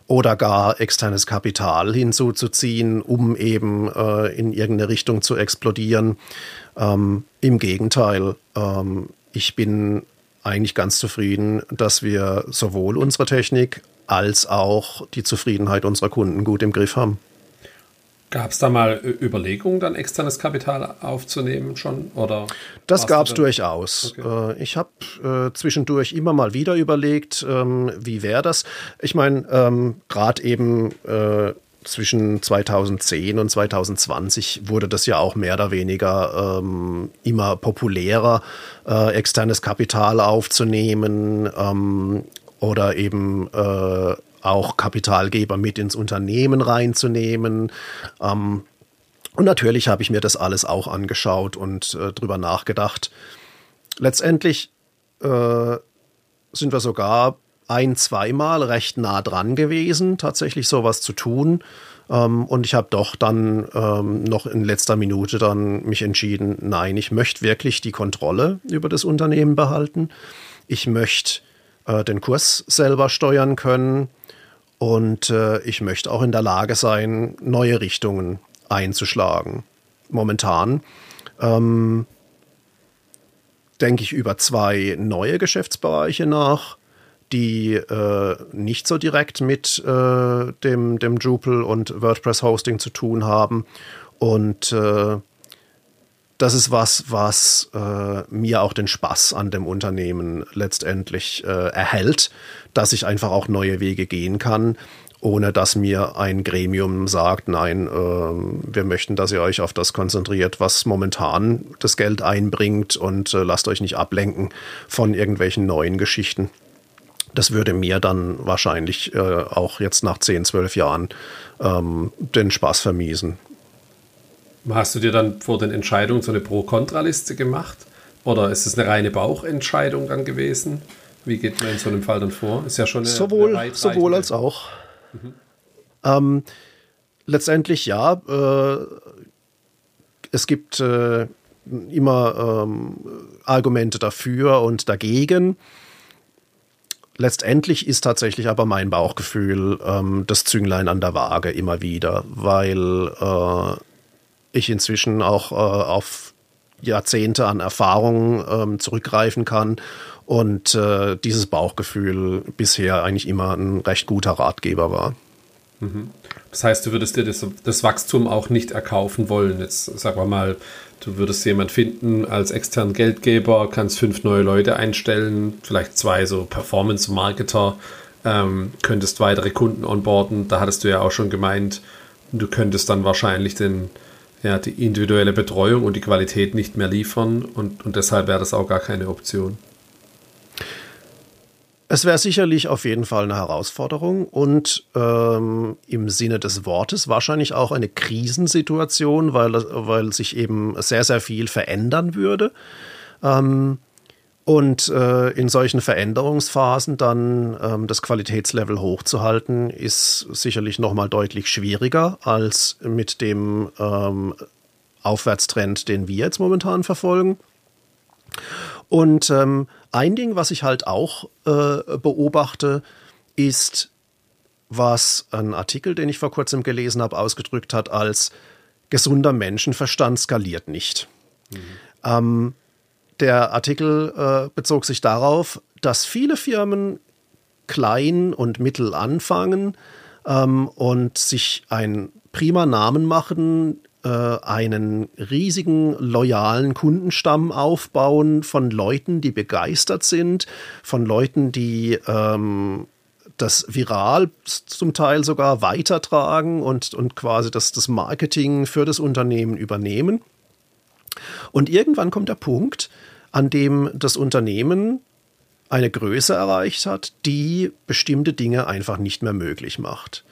oder gar externes Kapital hinzuzuziehen, um eben äh, in irgendeine Richtung zu explodieren. Ähm, Im Gegenteil, ähm, ich bin eigentlich ganz zufrieden, dass wir sowohl unsere Technik als auch die Zufriedenheit unserer Kunden gut im Griff haben. Gab es da mal Überlegungen, dann externes Kapital aufzunehmen schon? Oder das gab es durchaus. Okay. Äh, ich habe äh, zwischendurch immer mal wieder überlegt, ähm, wie wäre das? Ich meine, ähm, gerade eben äh, zwischen 2010 und 2020 wurde das ja auch mehr oder weniger ähm, immer populärer, äh, externes Kapital aufzunehmen ähm, oder eben äh, auch Kapitalgeber mit ins Unternehmen reinzunehmen. Ähm, und natürlich habe ich mir das alles auch angeschaut und äh, drüber nachgedacht. Letztendlich äh, sind wir sogar ein, zweimal recht nah dran gewesen, tatsächlich sowas zu tun. Ähm, und ich habe doch dann ähm, noch in letzter Minute dann mich entschieden, nein, ich möchte wirklich die Kontrolle über das Unternehmen behalten. Ich möchte äh, den Kurs selber steuern können. Und äh, ich möchte auch in der Lage sein, neue Richtungen einzuschlagen. Momentan ähm, denke ich über zwei neue Geschäftsbereiche nach, die äh, nicht so direkt mit äh, dem, dem Drupal und WordPress Hosting zu tun haben. Und äh, das ist was, was äh, mir auch den Spaß an dem Unternehmen letztendlich äh, erhält, dass ich einfach auch neue Wege gehen kann, ohne dass mir ein Gremium sagt, nein, äh, wir möchten, dass ihr euch auf das konzentriert, was momentan das Geld einbringt und äh, lasst euch nicht ablenken von irgendwelchen neuen Geschichten. Das würde mir dann wahrscheinlich äh, auch jetzt nach 10, 12 Jahren ähm, den Spaß vermiesen. Hast du dir dann vor den Entscheidungen so eine Pro-Kontra-Liste gemacht? Oder ist es eine reine Bauchentscheidung dann gewesen? Wie geht man in so einem Fall dann vor? Ist ja schon eine, sowohl, eine sowohl als auch. Mhm. Ähm, letztendlich ja. Äh, es gibt äh, immer ähm, Argumente dafür und dagegen. Letztendlich ist tatsächlich aber mein Bauchgefühl ähm, das Zünglein an der Waage immer wieder, weil äh, ich inzwischen auch äh, auf Jahrzehnte an Erfahrung ähm, zurückgreifen kann und äh, dieses Bauchgefühl bisher eigentlich immer ein recht guter Ratgeber war. Mhm. Das heißt, du würdest dir das, das, Wachstum auch nicht erkaufen wollen. Jetzt sagen wir mal, du würdest jemand finden als externen Geldgeber, kannst fünf neue Leute einstellen, vielleicht zwei so Performance-Marketer, ähm, könntest weitere Kunden onboarden. Da hattest du ja auch schon gemeint, du könntest dann wahrscheinlich den, ja, die individuelle Betreuung und die Qualität nicht mehr liefern und, und deshalb wäre das auch gar keine Option. Es wäre sicherlich auf jeden Fall eine Herausforderung und ähm, im Sinne des Wortes wahrscheinlich auch eine Krisensituation, weil, weil sich eben sehr, sehr viel verändern würde. Ähm, und äh, in solchen Veränderungsphasen dann ähm, das Qualitätslevel hochzuhalten, ist sicherlich nochmal deutlich schwieriger als mit dem ähm, Aufwärtstrend, den wir jetzt momentan verfolgen. Und ähm, ein Ding, was ich halt auch äh, beobachte, ist, was ein Artikel, den ich vor kurzem gelesen habe, ausgedrückt hat als gesunder Menschenverstand skaliert nicht. Mhm. Der Artikel äh, bezog sich darauf, dass viele Firmen klein und mittel anfangen ähm, und sich einen prima Namen machen, äh, einen riesigen loyalen Kundenstamm aufbauen von Leuten, die begeistert sind, von Leuten, die ähm, das viral zum Teil sogar weitertragen und, und quasi das, das Marketing für das Unternehmen übernehmen. Und irgendwann kommt der Punkt, an dem das Unternehmen eine Größe erreicht hat, die bestimmte Dinge einfach nicht mehr möglich macht.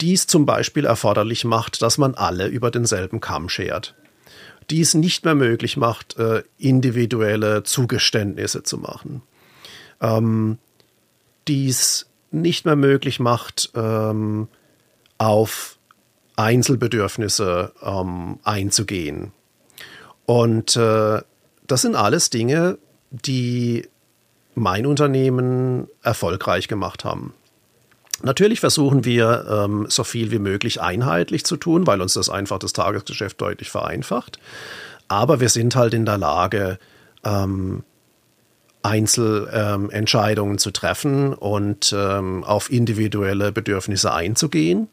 Dies zum Beispiel erforderlich macht, dass man alle über denselben Kamm schert. Dies nicht mehr möglich macht, äh, individuelle Zugeständnisse zu machen. Ähm, dies nicht mehr möglich macht, ähm, auf Einzelbedürfnisse ähm, einzugehen. Und äh, das sind alles Dinge, die mein Unternehmen erfolgreich gemacht haben. Natürlich versuchen wir, ähm, so viel wie möglich einheitlich zu tun, weil uns das einfach das Tagesgeschäft deutlich vereinfacht. Aber wir sind halt in der Lage, ähm, Einzelentscheidungen ähm, zu treffen und ähm, auf individuelle Bedürfnisse einzugehen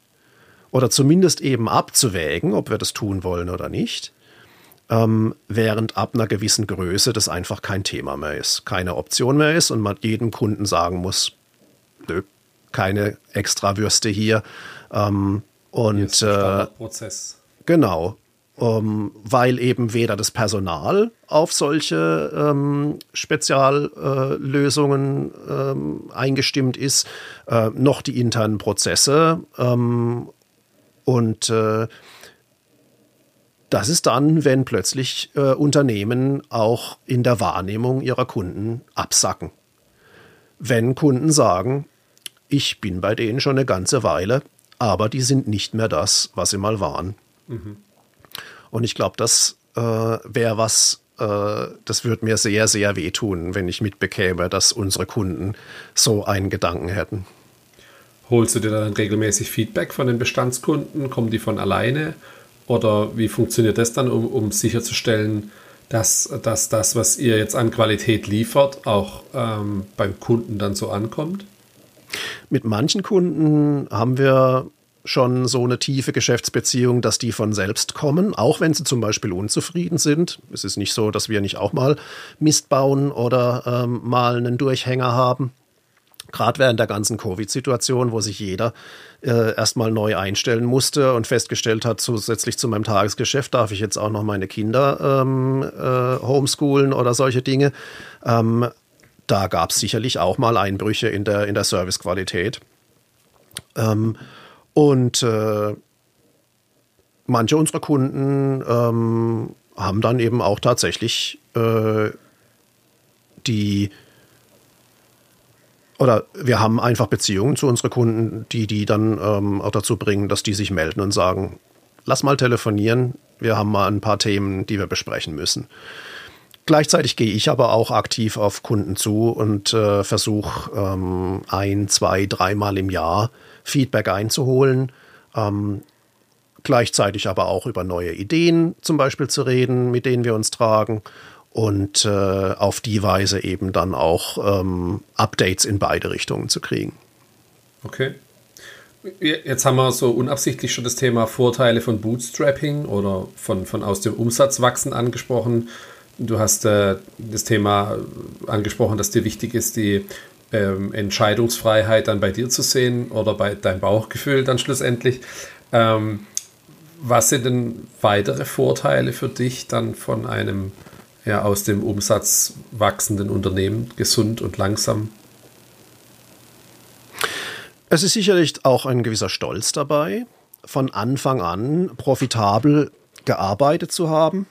oder zumindest eben abzuwägen, ob wir das tun wollen oder nicht ähm, während ab einer gewissen Größe das einfach kein Thema mehr ist, keine Option mehr ist und man jedem Kunden sagen muss, nö, keine extra Würste hier. Ähm, und äh, Prozess. Genau. Um, weil eben weder das Personal auf solche ähm, Speziallösungen äh, ähm, eingestimmt ist, äh, noch die internen Prozesse. Ähm, und äh, das ist dann, wenn plötzlich äh, Unternehmen auch in der Wahrnehmung ihrer Kunden absacken. Wenn Kunden sagen, ich bin bei denen schon eine ganze Weile, aber die sind nicht mehr das, was sie mal waren. Mhm. Und ich glaube, das äh, wäre was, äh, das würde mir sehr, sehr wehtun, wenn ich mitbekäme, dass unsere Kunden so einen Gedanken hätten. Holst du dir dann regelmäßig Feedback von den Bestandskunden? Kommen die von alleine? Oder wie funktioniert das dann, um, um sicherzustellen, dass, dass das, was ihr jetzt an Qualität liefert, auch ähm, beim Kunden dann so ankommt? Mit manchen Kunden haben wir schon so eine tiefe Geschäftsbeziehung, dass die von selbst kommen, auch wenn sie zum Beispiel unzufrieden sind. Es ist nicht so, dass wir nicht auch mal Mist bauen oder ähm, mal einen Durchhänger haben gerade während der ganzen Covid-Situation, wo sich jeder äh, erstmal neu einstellen musste und festgestellt hat, zusätzlich zu meinem Tagesgeschäft darf ich jetzt auch noch meine Kinder ähm, äh, homeschoolen oder solche Dinge. Ähm, da gab es sicherlich auch mal Einbrüche in der, in der Servicequalität. Ähm, und äh, manche unserer Kunden ähm, haben dann eben auch tatsächlich äh, die oder wir haben einfach Beziehungen zu unseren Kunden, die die dann ähm, auch dazu bringen, dass die sich melden und sagen, lass mal telefonieren, wir haben mal ein paar Themen, die wir besprechen müssen. Gleichzeitig gehe ich aber auch aktiv auf Kunden zu und äh, versuche ähm, ein, zwei, dreimal im Jahr Feedback einzuholen. Ähm, gleichzeitig aber auch über neue Ideen zum Beispiel zu reden, mit denen wir uns tragen und äh, auf die Weise eben dann auch ähm, Updates in beide Richtungen zu kriegen. Okay. Jetzt haben wir so unabsichtlich schon das Thema Vorteile von Bootstrapping oder von, von aus dem Umsatz wachsen angesprochen. Du hast äh, das Thema angesprochen, dass dir wichtig ist, die ähm, Entscheidungsfreiheit dann bei dir zu sehen oder bei deinem Bauchgefühl dann schlussendlich. Ähm, was sind denn weitere Vorteile für dich dann von einem ja, aus dem Umsatz wachsenden Unternehmen, gesund und langsam? Es ist sicherlich auch ein gewisser Stolz dabei, von Anfang an profitabel gearbeitet zu haben.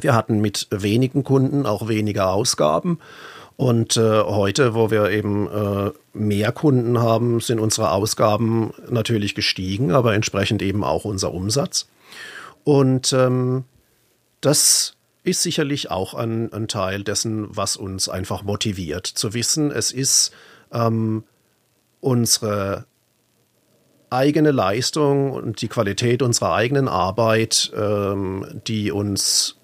Wir hatten mit wenigen Kunden auch weniger Ausgaben. Und äh, heute, wo wir eben äh, mehr Kunden haben, sind unsere Ausgaben natürlich gestiegen, aber entsprechend eben auch unser Umsatz. Und ähm, das ist sicherlich auch ein, ein, Teil dessen, was uns einfach motiviert, zu wissen, es ist ähm, unsere eigene Leistung und die Qualität unserer eigenen Arbeit, ähm, die uns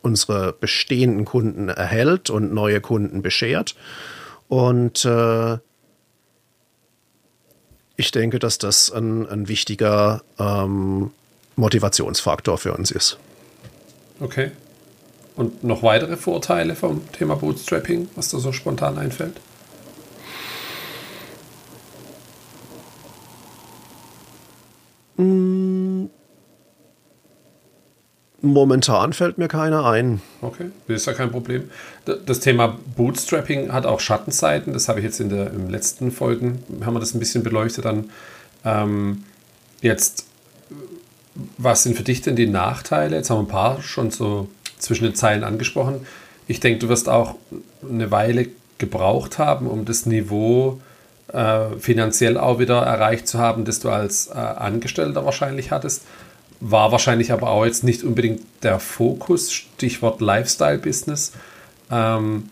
unsere bestehenden Kunden erhält und neue Kunden beschert. Und äh, ich denke, dass das ein, ein wichtiger ähm, Motivationsfaktor für uns ist. Okay. Und noch weitere Vorteile vom Thema Bootstrapping, was da so spontan einfällt? Mm. Momentan fällt mir keiner ein. Okay, das ist ja kein Problem. Das Thema Bootstrapping hat auch Schattenseiten. Das habe ich jetzt in der im letzten Folgen, haben wir das ein bisschen beleuchtet. Dann ähm, jetzt, was sind für dich denn die Nachteile? Jetzt haben wir ein paar schon so zwischen den Zeilen angesprochen. Ich denke, du wirst auch eine Weile gebraucht haben, um das Niveau äh, finanziell auch wieder erreicht zu haben, das du als äh, Angestellter wahrscheinlich hattest. War wahrscheinlich aber auch jetzt nicht unbedingt der Fokus, Stichwort Lifestyle-Business. Ähm,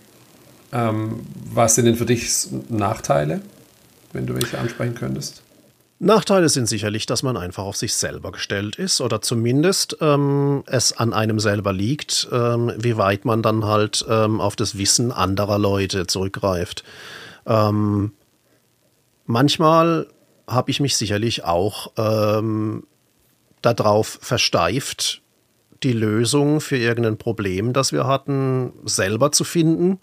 ähm, was sind denn für dich Nachteile, wenn du welche ansprechen könntest? Nachteile sind sicherlich, dass man einfach auf sich selber gestellt ist oder zumindest ähm, es an einem selber liegt, ähm, wie weit man dann halt ähm, auf das Wissen anderer Leute zurückgreift. Ähm, manchmal habe ich mich sicherlich auch ähm, darauf versteift, die Lösung für irgendein Problem, das wir hatten, selber zu finden,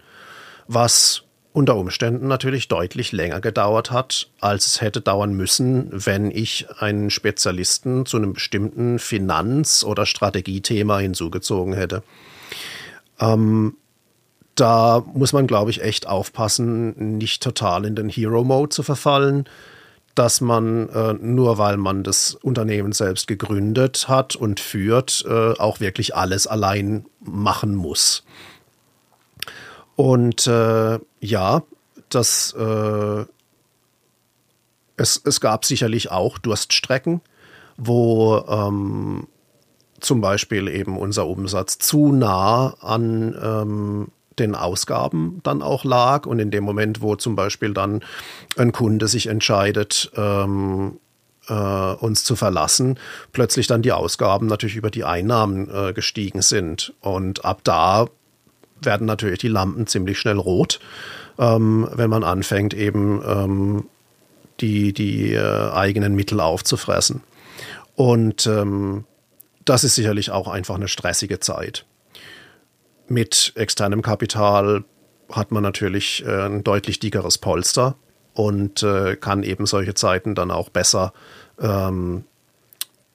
was unter Umständen natürlich deutlich länger gedauert hat, als es hätte dauern müssen, wenn ich einen Spezialisten zu einem bestimmten Finanz- oder Strategiethema hinzugezogen hätte. Ähm, da muss man, glaube ich, echt aufpassen, nicht total in den Hero-Mode zu verfallen, dass man äh, nur weil man das Unternehmen selbst gegründet hat und führt, äh, auch wirklich alles allein machen muss. Und äh, ja, das äh, es, es gab sicherlich auch Durststrecken, wo ähm, zum Beispiel eben unser Umsatz zu nah an ähm, den Ausgaben dann auch lag. Und in dem Moment, wo zum Beispiel dann ein Kunde sich entscheidet, ähm, äh, uns zu verlassen, plötzlich dann die Ausgaben natürlich über die Einnahmen äh, gestiegen sind. Und ab da werden natürlich die Lampen ziemlich schnell rot, ähm, wenn man anfängt, eben ähm, die, die äh, eigenen Mittel aufzufressen. Und ähm, das ist sicherlich auch einfach eine stressige Zeit. Mit externem Kapital hat man natürlich äh, ein deutlich dickeres Polster und äh, kann eben solche Zeiten dann auch besser ähm,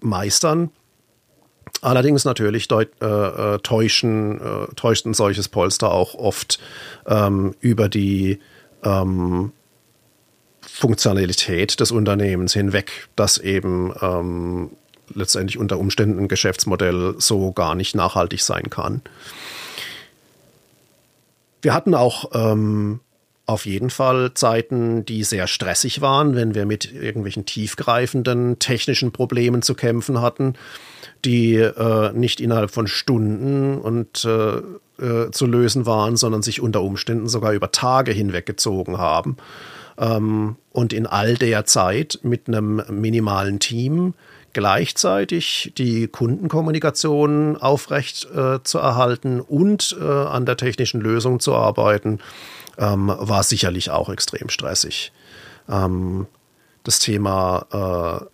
meistern. Allerdings natürlich deut, äh, äh täuschen, äh, täuscht ein solches Polster auch oft ähm, über die ähm, Funktionalität des Unternehmens hinweg, dass eben ähm, letztendlich unter Umständen ein Geschäftsmodell so gar nicht nachhaltig sein kann. Wir hatten auch ähm, auf jeden Fall Zeiten, die sehr stressig waren, wenn wir mit irgendwelchen tiefgreifenden technischen Problemen zu kämpfen hatten, die äh, nicht innerhalb von Stunden und äh, äh, zu lösen waren, sondern sich unter Umständen sogar über Tage hinweggezogen haben. Ähm, und in all der Zeit mit einem minimalen Team gleichzeitig die Kundenkommunikation aufrecht äh, zu erhalten und äh, an der technischen Lösung zu arbeiten, ähm, war sicherlich auch extrem stressig. Ähm, das Thema äh,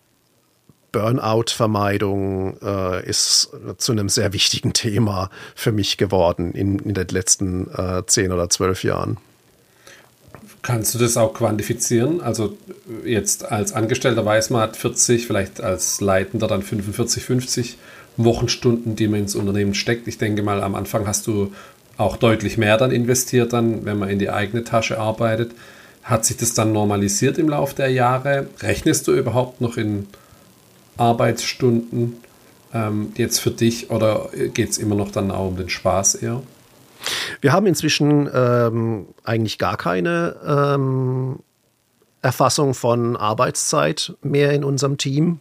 Burnout-Vermeidung äh, ist zu einem sehr wichtigen Thema für mich geworden in, in den letzten äh, zehn oder zwölf Jahren. Kannst du das auch quantifizieren? Also jetzt als Angestellter weiß man, hat 40, vielleicht als Leitender dann 45, 50 Wochenstunden, die man ins Unternehmen steckt. Ich denke mal, am Anfang hast du auch deutlich mehr dann investiert, dann, wenn man in die eigene Tasche arbeitet. Hat sich das dann normalisiert im Laufe der Jahre? Rechnest du überhaupt noch in Arbeitsstunden ähm, jetzt für dich oder geht es immer noch dann auch um den Spaß eher? Wir haben inzwischen ähm, eigentlich gar keine ähm, Erfassung von Arbeitszeit mehr in unserem Team.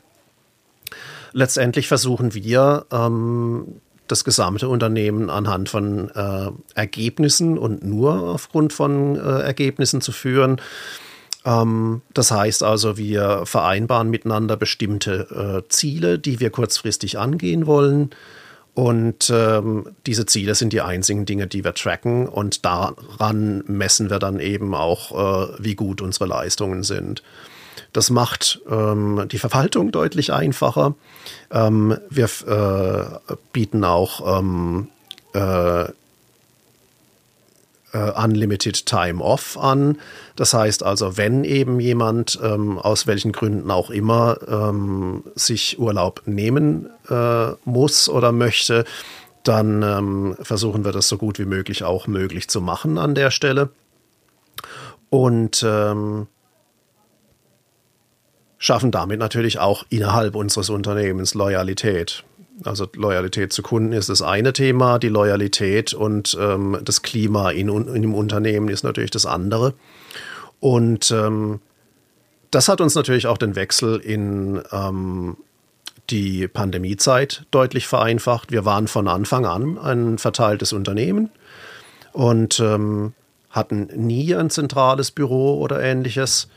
Letztendlich versuchen wir, ähm, das gesamte Unternehmen anhand von äh, Ergebnissen und nur aufgrund von äh, Ergebnissen zu führen. Ähm, das heißt also, wir vereinbaren miteinander bestimmte äh, Ziele, die wir kurzfristig angehen wollen. Und ähm, diese Ziele sind die einzigen Dinge, die wir tracken. Und daran messen wir dann eben auch, äh, wie gut unsere Leistungen sind. Das macht ähm, die Verwaltung deutlich einfacher. Ähm, wir äh, bieten auch ähm, äh, äh, Unlimited Time Off an. Das heißt also, wenn eben jemand ähm, aus welchen Gründen auch immer ähm, sich Urlaub nehmen äh, muss oder möchte, dann ähm, versuchen wir das so gut wie möglich auch möglich zu machen an der Stelle. Und ähm, schaffen damit natürlich auch innerhalb unseres Unternehmens Loyalität. Also Loyalität zu Kunden ist das eine Thema, die Loyalität und ähm, das Klima in, in, dem Unternehmen ist natürlich das andere. Und ähm, das hat uns natürlich auch den Wechsel in ähm, die Pandemiezeit deutlich vereinfacht. Wir waren von Anfang an ein verteiltes Unternehmen und ähm, hatten nie ein zentrales Büro oder ähnliches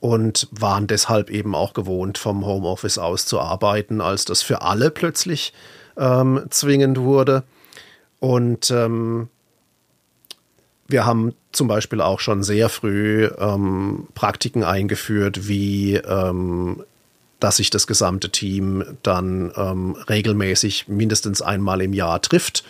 und waren deshalb eben auch gewohnt, vom Homeoffice aus zu arbeiten, als das für alle plötzlich ähm, zwingend wurde. Und ähm, wir haben zum Beispiel auch schon sehr früh ähm, Praktiken eingeführt, wie ähm, dass sich das gesamte Team dann ähm, regelmäßig mindestens einmal im Jahr trifft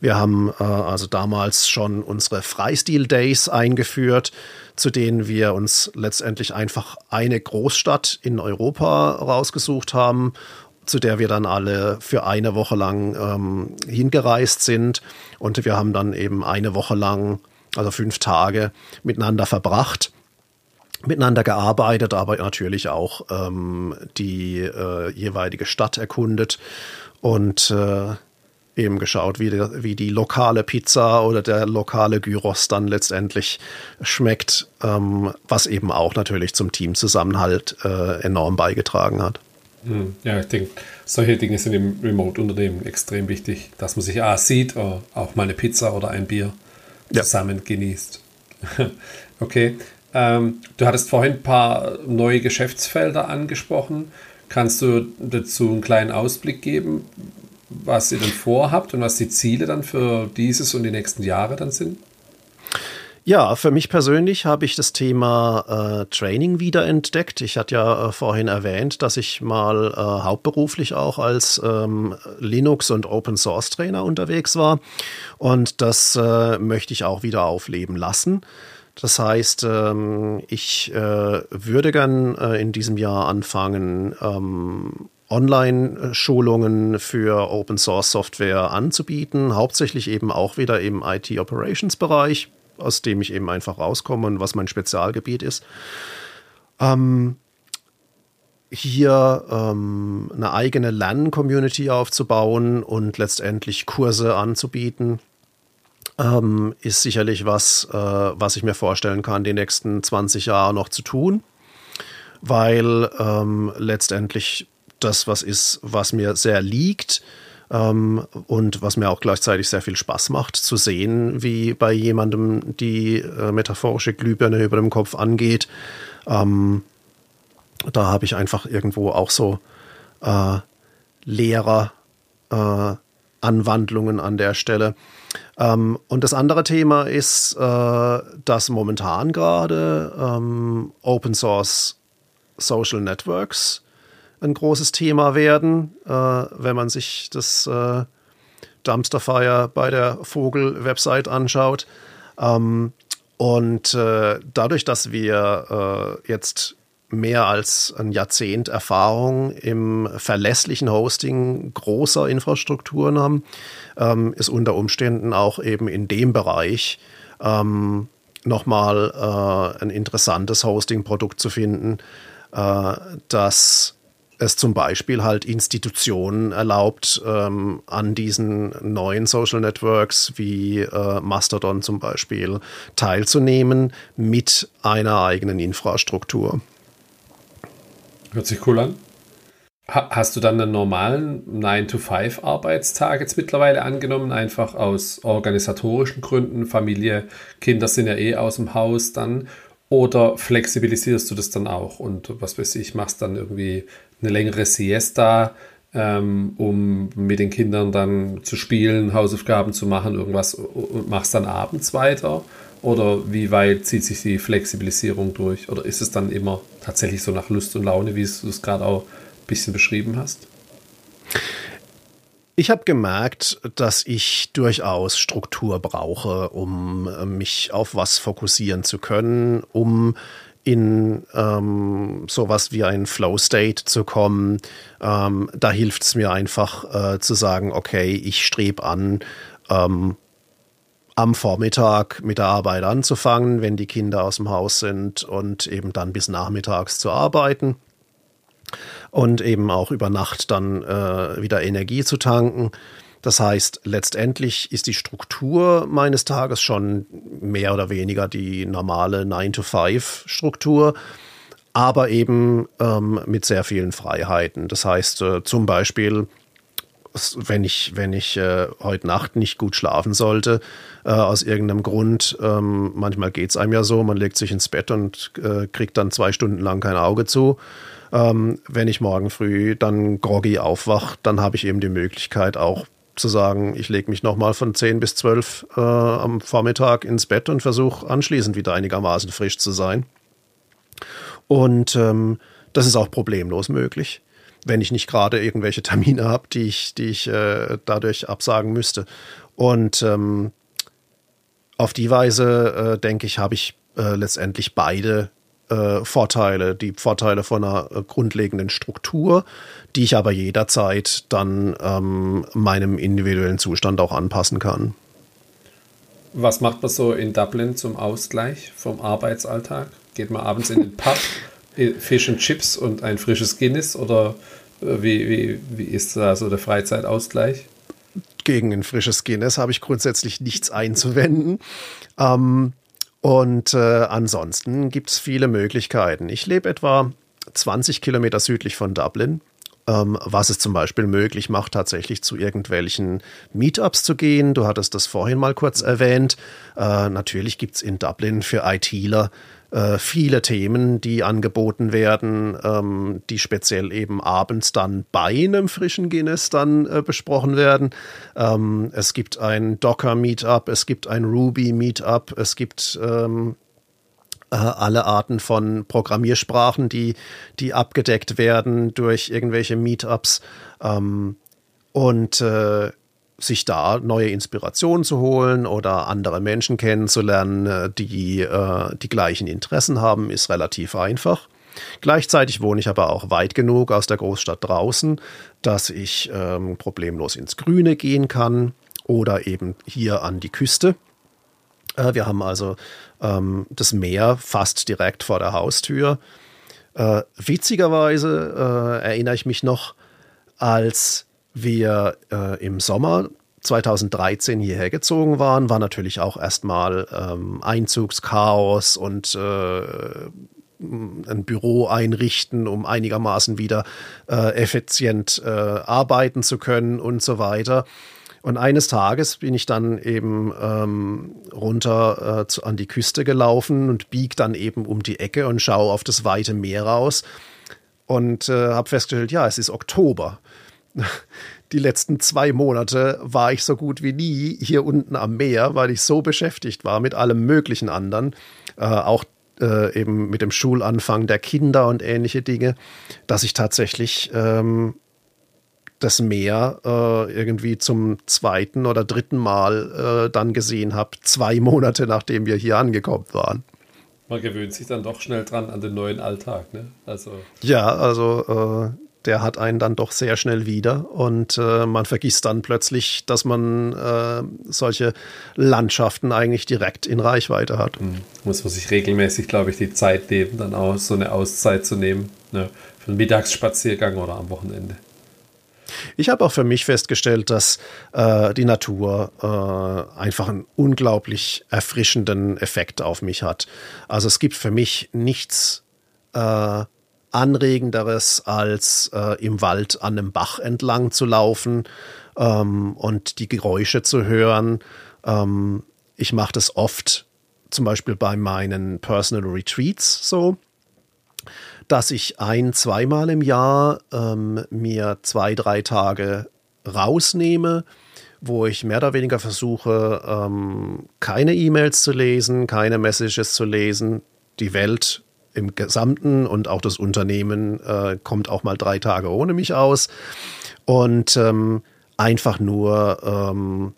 wir haben äh, also damals schon unsere Freistil-Days eingeführt, zu denen wir uns letztendlich einfach eine Großstadt in Europa rausgesucht haben zu der wir dann alle für eine Woche lang ähm, hingereist sind. Und wir haben dann eben eine Woche lang, also fünf Tage, miteinander verbracht, miteinander gearbeitet, aber natürlich auch ähm, die äh, jeweilige Stadt erkundet. Und äh, eben geschaut, wie, der, wie die lokale Pizza oder der lokale Gyros dann letztendlich schmeckt, ähm, was eben auch natürlich zum Teamzusammenhalt äh, enorm beigetragen hat. Hm, ja, ich denke, solche Dinge sind im Remote-Unternehmen extrem wichtig, dass man sich ah, sieht, oder auch mal eine Pizza oder ein Bier zusammen ja. genießt. okay. Ähm, du hattest vorhin ein paar neue Geschäftsfelder angesprochen. Kannst du dazu einen kleinen Ausblick geben? Was ihr denn vorhabt und was die Ziele dann für dieses und die nächsten Jahre dann sind? Ja, für mich persönlich habe ich das Thema äh, Training wiederentdeckt. Ich hatte ja äh, vorhin erwähnt, dass ich mal äh, hauptberuflich auch als ähm, Linux- und Open-Source-Trainer unterwegs war. Und das äh, möchte ich auch wieder aufleben lassen. Das heißt, ähm, ich äh, würde gern äh, in diesem Jahr anfangen, ähm, Online-Schulungen für Open Source Software anzubieten, hauptsächlich eben auch wieder im IT-Operations-Bereich, aus dem ich eben einfach rauskomme und was mein Spezialgebiet ist. Ähm, hier ähm, eine eigene Lern-Community aufzubauen und letztendlich Kurse anzubieten, ähm, ist sicherlich was, äh, was ich mir vorstellen kann, die nächsten 20 Jahre noch zu tun, weil ähm, letztendlich das was ist, was mir sehr liegt ähm, und was mir auch gleichzeitig sehr viel Spaß macht, zu sehen, wie bei jemandem die äh, metaphorische Glühbirne über dem Kopf angeht. Ähm, da habe ich einfach irgendwo auch so äh, Lehrer. Äh, Anwandlungen an der Stelle. Ähm, und das andere Thema ist, äh, dass momentan gerade ähm, Open Source Social Networks ein großes Thema werden, äh, wenn man sich das äh, Dumpster Fire bei der Vogel-Website anschaut. Ähm, und äh, dadurch, dass wir äh, jetzt mehr als ein Jahrzehnt Erfahrung im verlässlichen Hosting großer Infrastrukturen haben, ähm, ist unter Umständen auch eben in dem Bereich ähm, nochmal äh, ein interessantes Hosting-Produkt zu finden, äh, das es zum Beispiel halt Institutionen erlaubt, ähm, an diesen neuen Social Networks wie äh, Mastodon zum Beispiel teilzunehmen mit einer eigenen Infrastruktur. Hört sich cool an. Hast du dann einen normalen 9-to-5-Arbeitstag jetzt mittlerweile angenommen, einfach aus organisatorischen Gründen? Familie, Kinder sind ja eh aus dem Haus dann. Oder flexibilisierst du das dann auch und was weiß ich, machst dann irgendwie eine längere Siesta, ähm, um mit den Kindern dann zu spielen, Hausaufgaben zu machen, irgendwas und machst dann abends weiter? Oder wie weit zieht sich die Flexibilisierung durch? Oder ist es dann immer tatsächlich so nach Lust und Laune, wie du es gerade auch ein bisschen beschrieben hast? Ich habe gemerkt, dass ich durchaus Struktur brauche, um äh, mich auf was fokussieren zu können, um in ähm, sowas wie ein Flow-State zu kommen. Ähm, da hilft es mir einfach äh, zu sagen, okay, ich strebe an, ähm, am Vormittag mit der Arbeit anzufangen, wenn die Kinder aus dem Haus sind und eben dann bis nachmittags zu arbeiten und eben auch über Nacht dann äh, wieder Energie zu tanken. Das heißt, letztendlich ist die Struktur meines Tages schon mehr oder weniger die normale 9-to-5-Struktur, aber eben ähm, mit sehr vielen Freiheiten. Das heißt, äh, zum Beispiel, wenn ich, wenn ich äh, heute Nacht nicht gut schlafen sollte, äh, aus irgendeinem Grund, ähm, manchmal geht es einem ja so, man legt sich ins Bett und äh, kriegt dann zwei Stunden lang kein Auge zu. Ähm, wenn ich morgen früh dann groggy aufwache, dann habe ich eben die Möglichkeit auch zu sagen, ich lege mich nochmal von 10 bis 12 äh, am Vormittag ins Bett und versuche anschließend wieder einigermaßen frisch zu sein. Und ähm, das ist auch problemlos möglich, wenn ich nicht gerade irgendwelche Termine habe, die ich, die ich äh, dadurch absagen müsste. Und ähm, auf die Weise, äh, denke ich, habe ich äh, letztendlich beide äh, Vorteile, die Vorteile von einer äh, grundlegenden Struktur, die ich aber jederzeit dann ähm, meinem individuellen Zustand auch anpassen kann. Was macht man so in Dublin zum Ausgleich vom Arbeitsalltag? Geht man abends in den Pub, Fish and Chips und ein frisches Guinness oder äh, wie, wie, wie ist da so der Freizeitausgleich? Gegen ein frisches Guinness habe ich grundsätzlich nichts einzuwenden. Ähm, und äh, ansonsten gibt es viele Möglichkeiten. Ich lebe etwa 20 Kilometer südlich von Dublin, ähm, was es zum Beispiel möglich macht, tatsächlich zu irgendwelchen Meetups zu gehen. Du hattest das vorhin mal kurz erwähnt. Äh, natürlich gibt es in Dublin für ITler äh, viele Themen, die angeboten werden, ähm, die speziell eben abends dann bei einem frischen Guinness dann äh, besprochen werden. Ähm, es gibt ein Docker-Meetup, es gibt ein Ruby-Meetup, es gibt ähm, äh, alle Arten von Programmiersprachen, die, die abgedeckt werden durch irgendwelche Meetups. Ähm, und äh, sich da neue Inspirationen zu holen oder andere Menschen kennenzulernen, äh, die äh, die gleichen Interessen haben, ist relativ einfach. Gleichzeitig wohne ich aber auch weit genug aus der Großstadt draußen, dass ich ähm, problemlos ins Grüne gehen kann oder eben hier an die Küste. Äh, wir haben also ähm, das Meer fast direkt vor der Haustür. Äh, witzigerweise äh, erinnere ich mich noch, als wir äh, im Sommer 2013 hierher gezogen waren, war natürlich auch erstmal ähm, Einzugschaos und äh, ein Büro einrichten, um einigermaßen wieder äh, effizient äh, arbeiten zu können und so weiter. Und eines Tages bin ich dann eben ähm, runter äh, zu, an die Küste gelaufen und bieg dann eben um die Ecke und schaue auf das weite Meer raus und äh, habe festgestellt, ja, es ist Oktober die letzten zwei Monate war ich so gut wie nie hier unten am Meer, weil ich so beschäftigt war mit allem möglichen anderen, äh, auch äh, eben mit dem Schulanfang der Kinder und ähnliche Dinge, dass ich tatsächlich ähm, das Meer äh, irgendwie zum zweiten oder dritten Mal äh, dann gesehen habe, zwei Monate nachdem wir hier angekommen waren. Man gewöhnt sich dann doch schnell dran an den neuen Alltag, ne? Also. Ja, also äh, der hat einen dann doch sehr schnell wieder und äh, man vergisst dann plötzlich, dass man äh, solche Landschaften eigentlich direkt in Reichweite hat. Mhm. Muss man sich regelmäßig, glaube ich, die Zeit nehmen, dann auch so eine Auszeit zu nehmen, ne? für einen Mittagsspaziergang oder am Wochenende. Ich habe auch für mich festgestellt, dass äh, die Natur äh, einfach einen unglaublich erfrischenden Effekt auf mich hat. Also es gibt für mich nichts äh, Anregenderes, als äh, im Wald an einem Bach entlang zu laufen ähm, und die Geräusche zu hören. Ähm, ich mache das oft, zum Beispiel bei meinen Personal Retreats so, dass ich ein, zweimal im Jahr ähm, mir zwei, drei Tage rausnehme, wo ich mehr oder weniger versuche, ähm, keine E-Mails zu lesen, keine Messages zu lesen, die Welt im Gesamten und auch das Unternehmen äh, kommt auch mal drei Tage ohne mich aus. Und ähm, einfach nur ähm,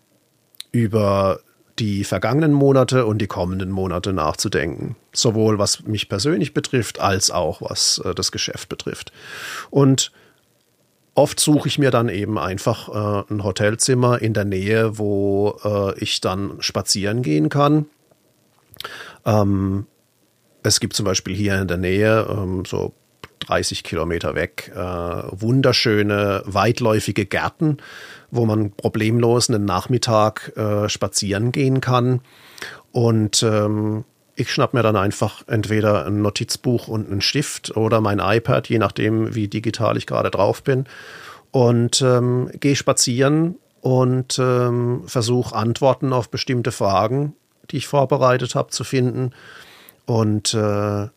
über die vergangenen Monate und die kommenden Monate nachzudenken. Sowohl was mich persönlich betrifft, als auch was äh, das Geschäft betrifft. Und oft suche ich mir dann eben einfach äh, ein Hotelzimmer in der Nähe, wo äh, ich dann spazieren gehen kann. Ähm, es gibt zum Beispiel hier in der Nähe, ähm, so 30 Kilometer weg, äh, wunderschöne, weitläufige Gärten, wo man problemlos einen Nachmittag äh, spazieren gehen kann. Und ähm, ich schnapp mir dann einfach entweder ein Notizbuch und einen Stift oder mein iPad, je nachdem, wie digital ich gerade drauf bin, und ähm, gehe spazieren und ähm, versuche Antworten auf bestimmte Fragen, die ich vorbereitet habe, zu finden. Und äh,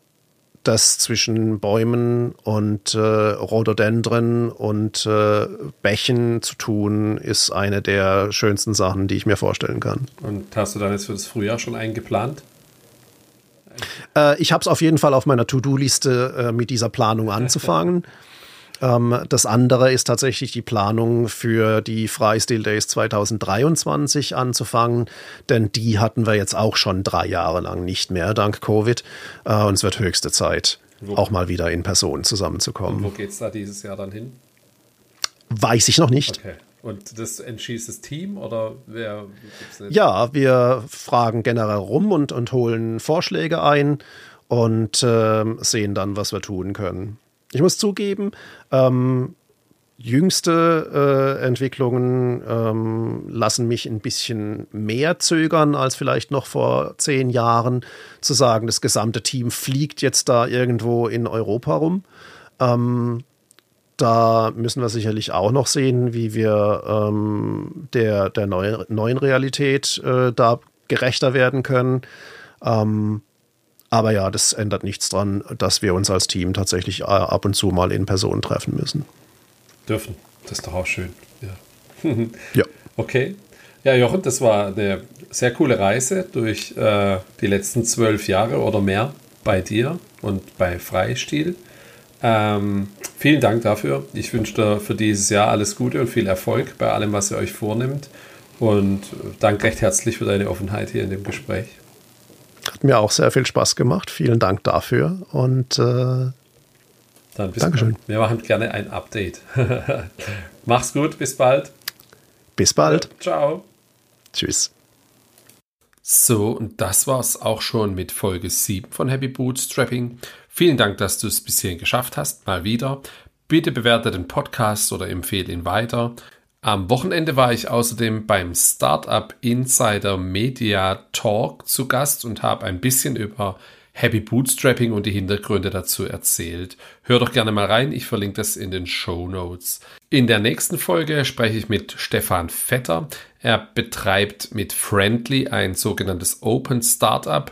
das zwischen Bäumen und äh, Rhododendren und äh, Bächen zu tun, ist eine der schönsten Sachen, die ich mir vorstellen kann. Und hast du dann jetzt für das Frühjahr schon eingeplant? Äh, ich habe es auf jeden Fall auf meiner To-Do-Liste, äh, mit dieser Planung anzufangen. Ähm, das andere ist tatsächlich die Planung für die Freistil Days 2023 anzufangen, denn die hatten wir jetzt auch schon drei Jahre lang nicht mehr, dank Covid. Äh, und es wird höchste Zeit, wo, auch mal wieder in Person zusammenzukommen. Und wo geht es da dieses Jahr dann hin? Weiß ich noch nicht. Okay. Und das entschließt das Team oder wer? Ja, wir fragen generell rum und, und holen Vorschläge ein und äh, sehen dann, was wir tun können. Ich muss zugeben, ähm, jüngste äh, Entwicklungen ähm, lassen mich ein bisschen mehr zögern als vielleicht noch vor zehn Jahren zu sagen, das gesamte Team fliegt jetzt da irgendwo in Europa rum. Ähm, da müssen wir sicherlich auch noch sehen, wie wir ähm, der, der neu, neuen Realität äh, da gerechter werden können. Ähm, aber ja, das ändert nichts dran, dass wir uns als Team tatsächlich äh, ab und zu mal in Person treffen müssen. Dürfen. Das ist doch auch schön. Ja. ja. Okay. Ja, Jochen, das war eine sehr coole Reise durch äh, die letzten zwölf Jahre oder mehr bei dir und bei Freistil. Ähm, vielen Dank dafür. Ich wünsche dir für dieses Jahr alles Gute und viel Erfolg bei allem, was ihr euch vornimmt. Und danke recht herzlich für deine Offenheit hier in dem Gespräch. Hat mir auch sehr viel Spaß gemacht. Vielen Dank dafür und äh, dann bis Dankeschön. Bald. Wir machen gerne ein Update. Mach's gut, bis bald. Bis bald. Ciao. Tschüss. So, und das war's auch schon mit Folge 7 von Happy Bootstrapping. Vielen Dank, dass du es bis hierhin geschafft hast, mal wieder. Bitte bewerte den Podcast oder empfehle ihn weiter. Am Wochenende war ich außerdem beim Startup Insider Media Talk zu Gast und habe ein bisschen über Happy Bootstrapping und die Hintergründe dazu erzählt. Hör doch gerne mal rein, ich verlinke das in den Show Notes. In der nächsten Folge spreche ich mit Stefan Vetter. Er betreibt mit Friendly ein sogenanntes Open Startup.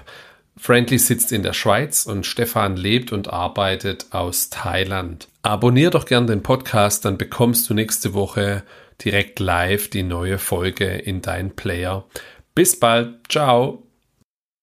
Friendly sitzt in der Schweiz und Stefan lebt und arbeitet aus Thailand. Abonnier doch gerne den Podcast, dann bekommst du nächste Woche direkt live die neue Folge in deinen Player. Bis bald, ciao.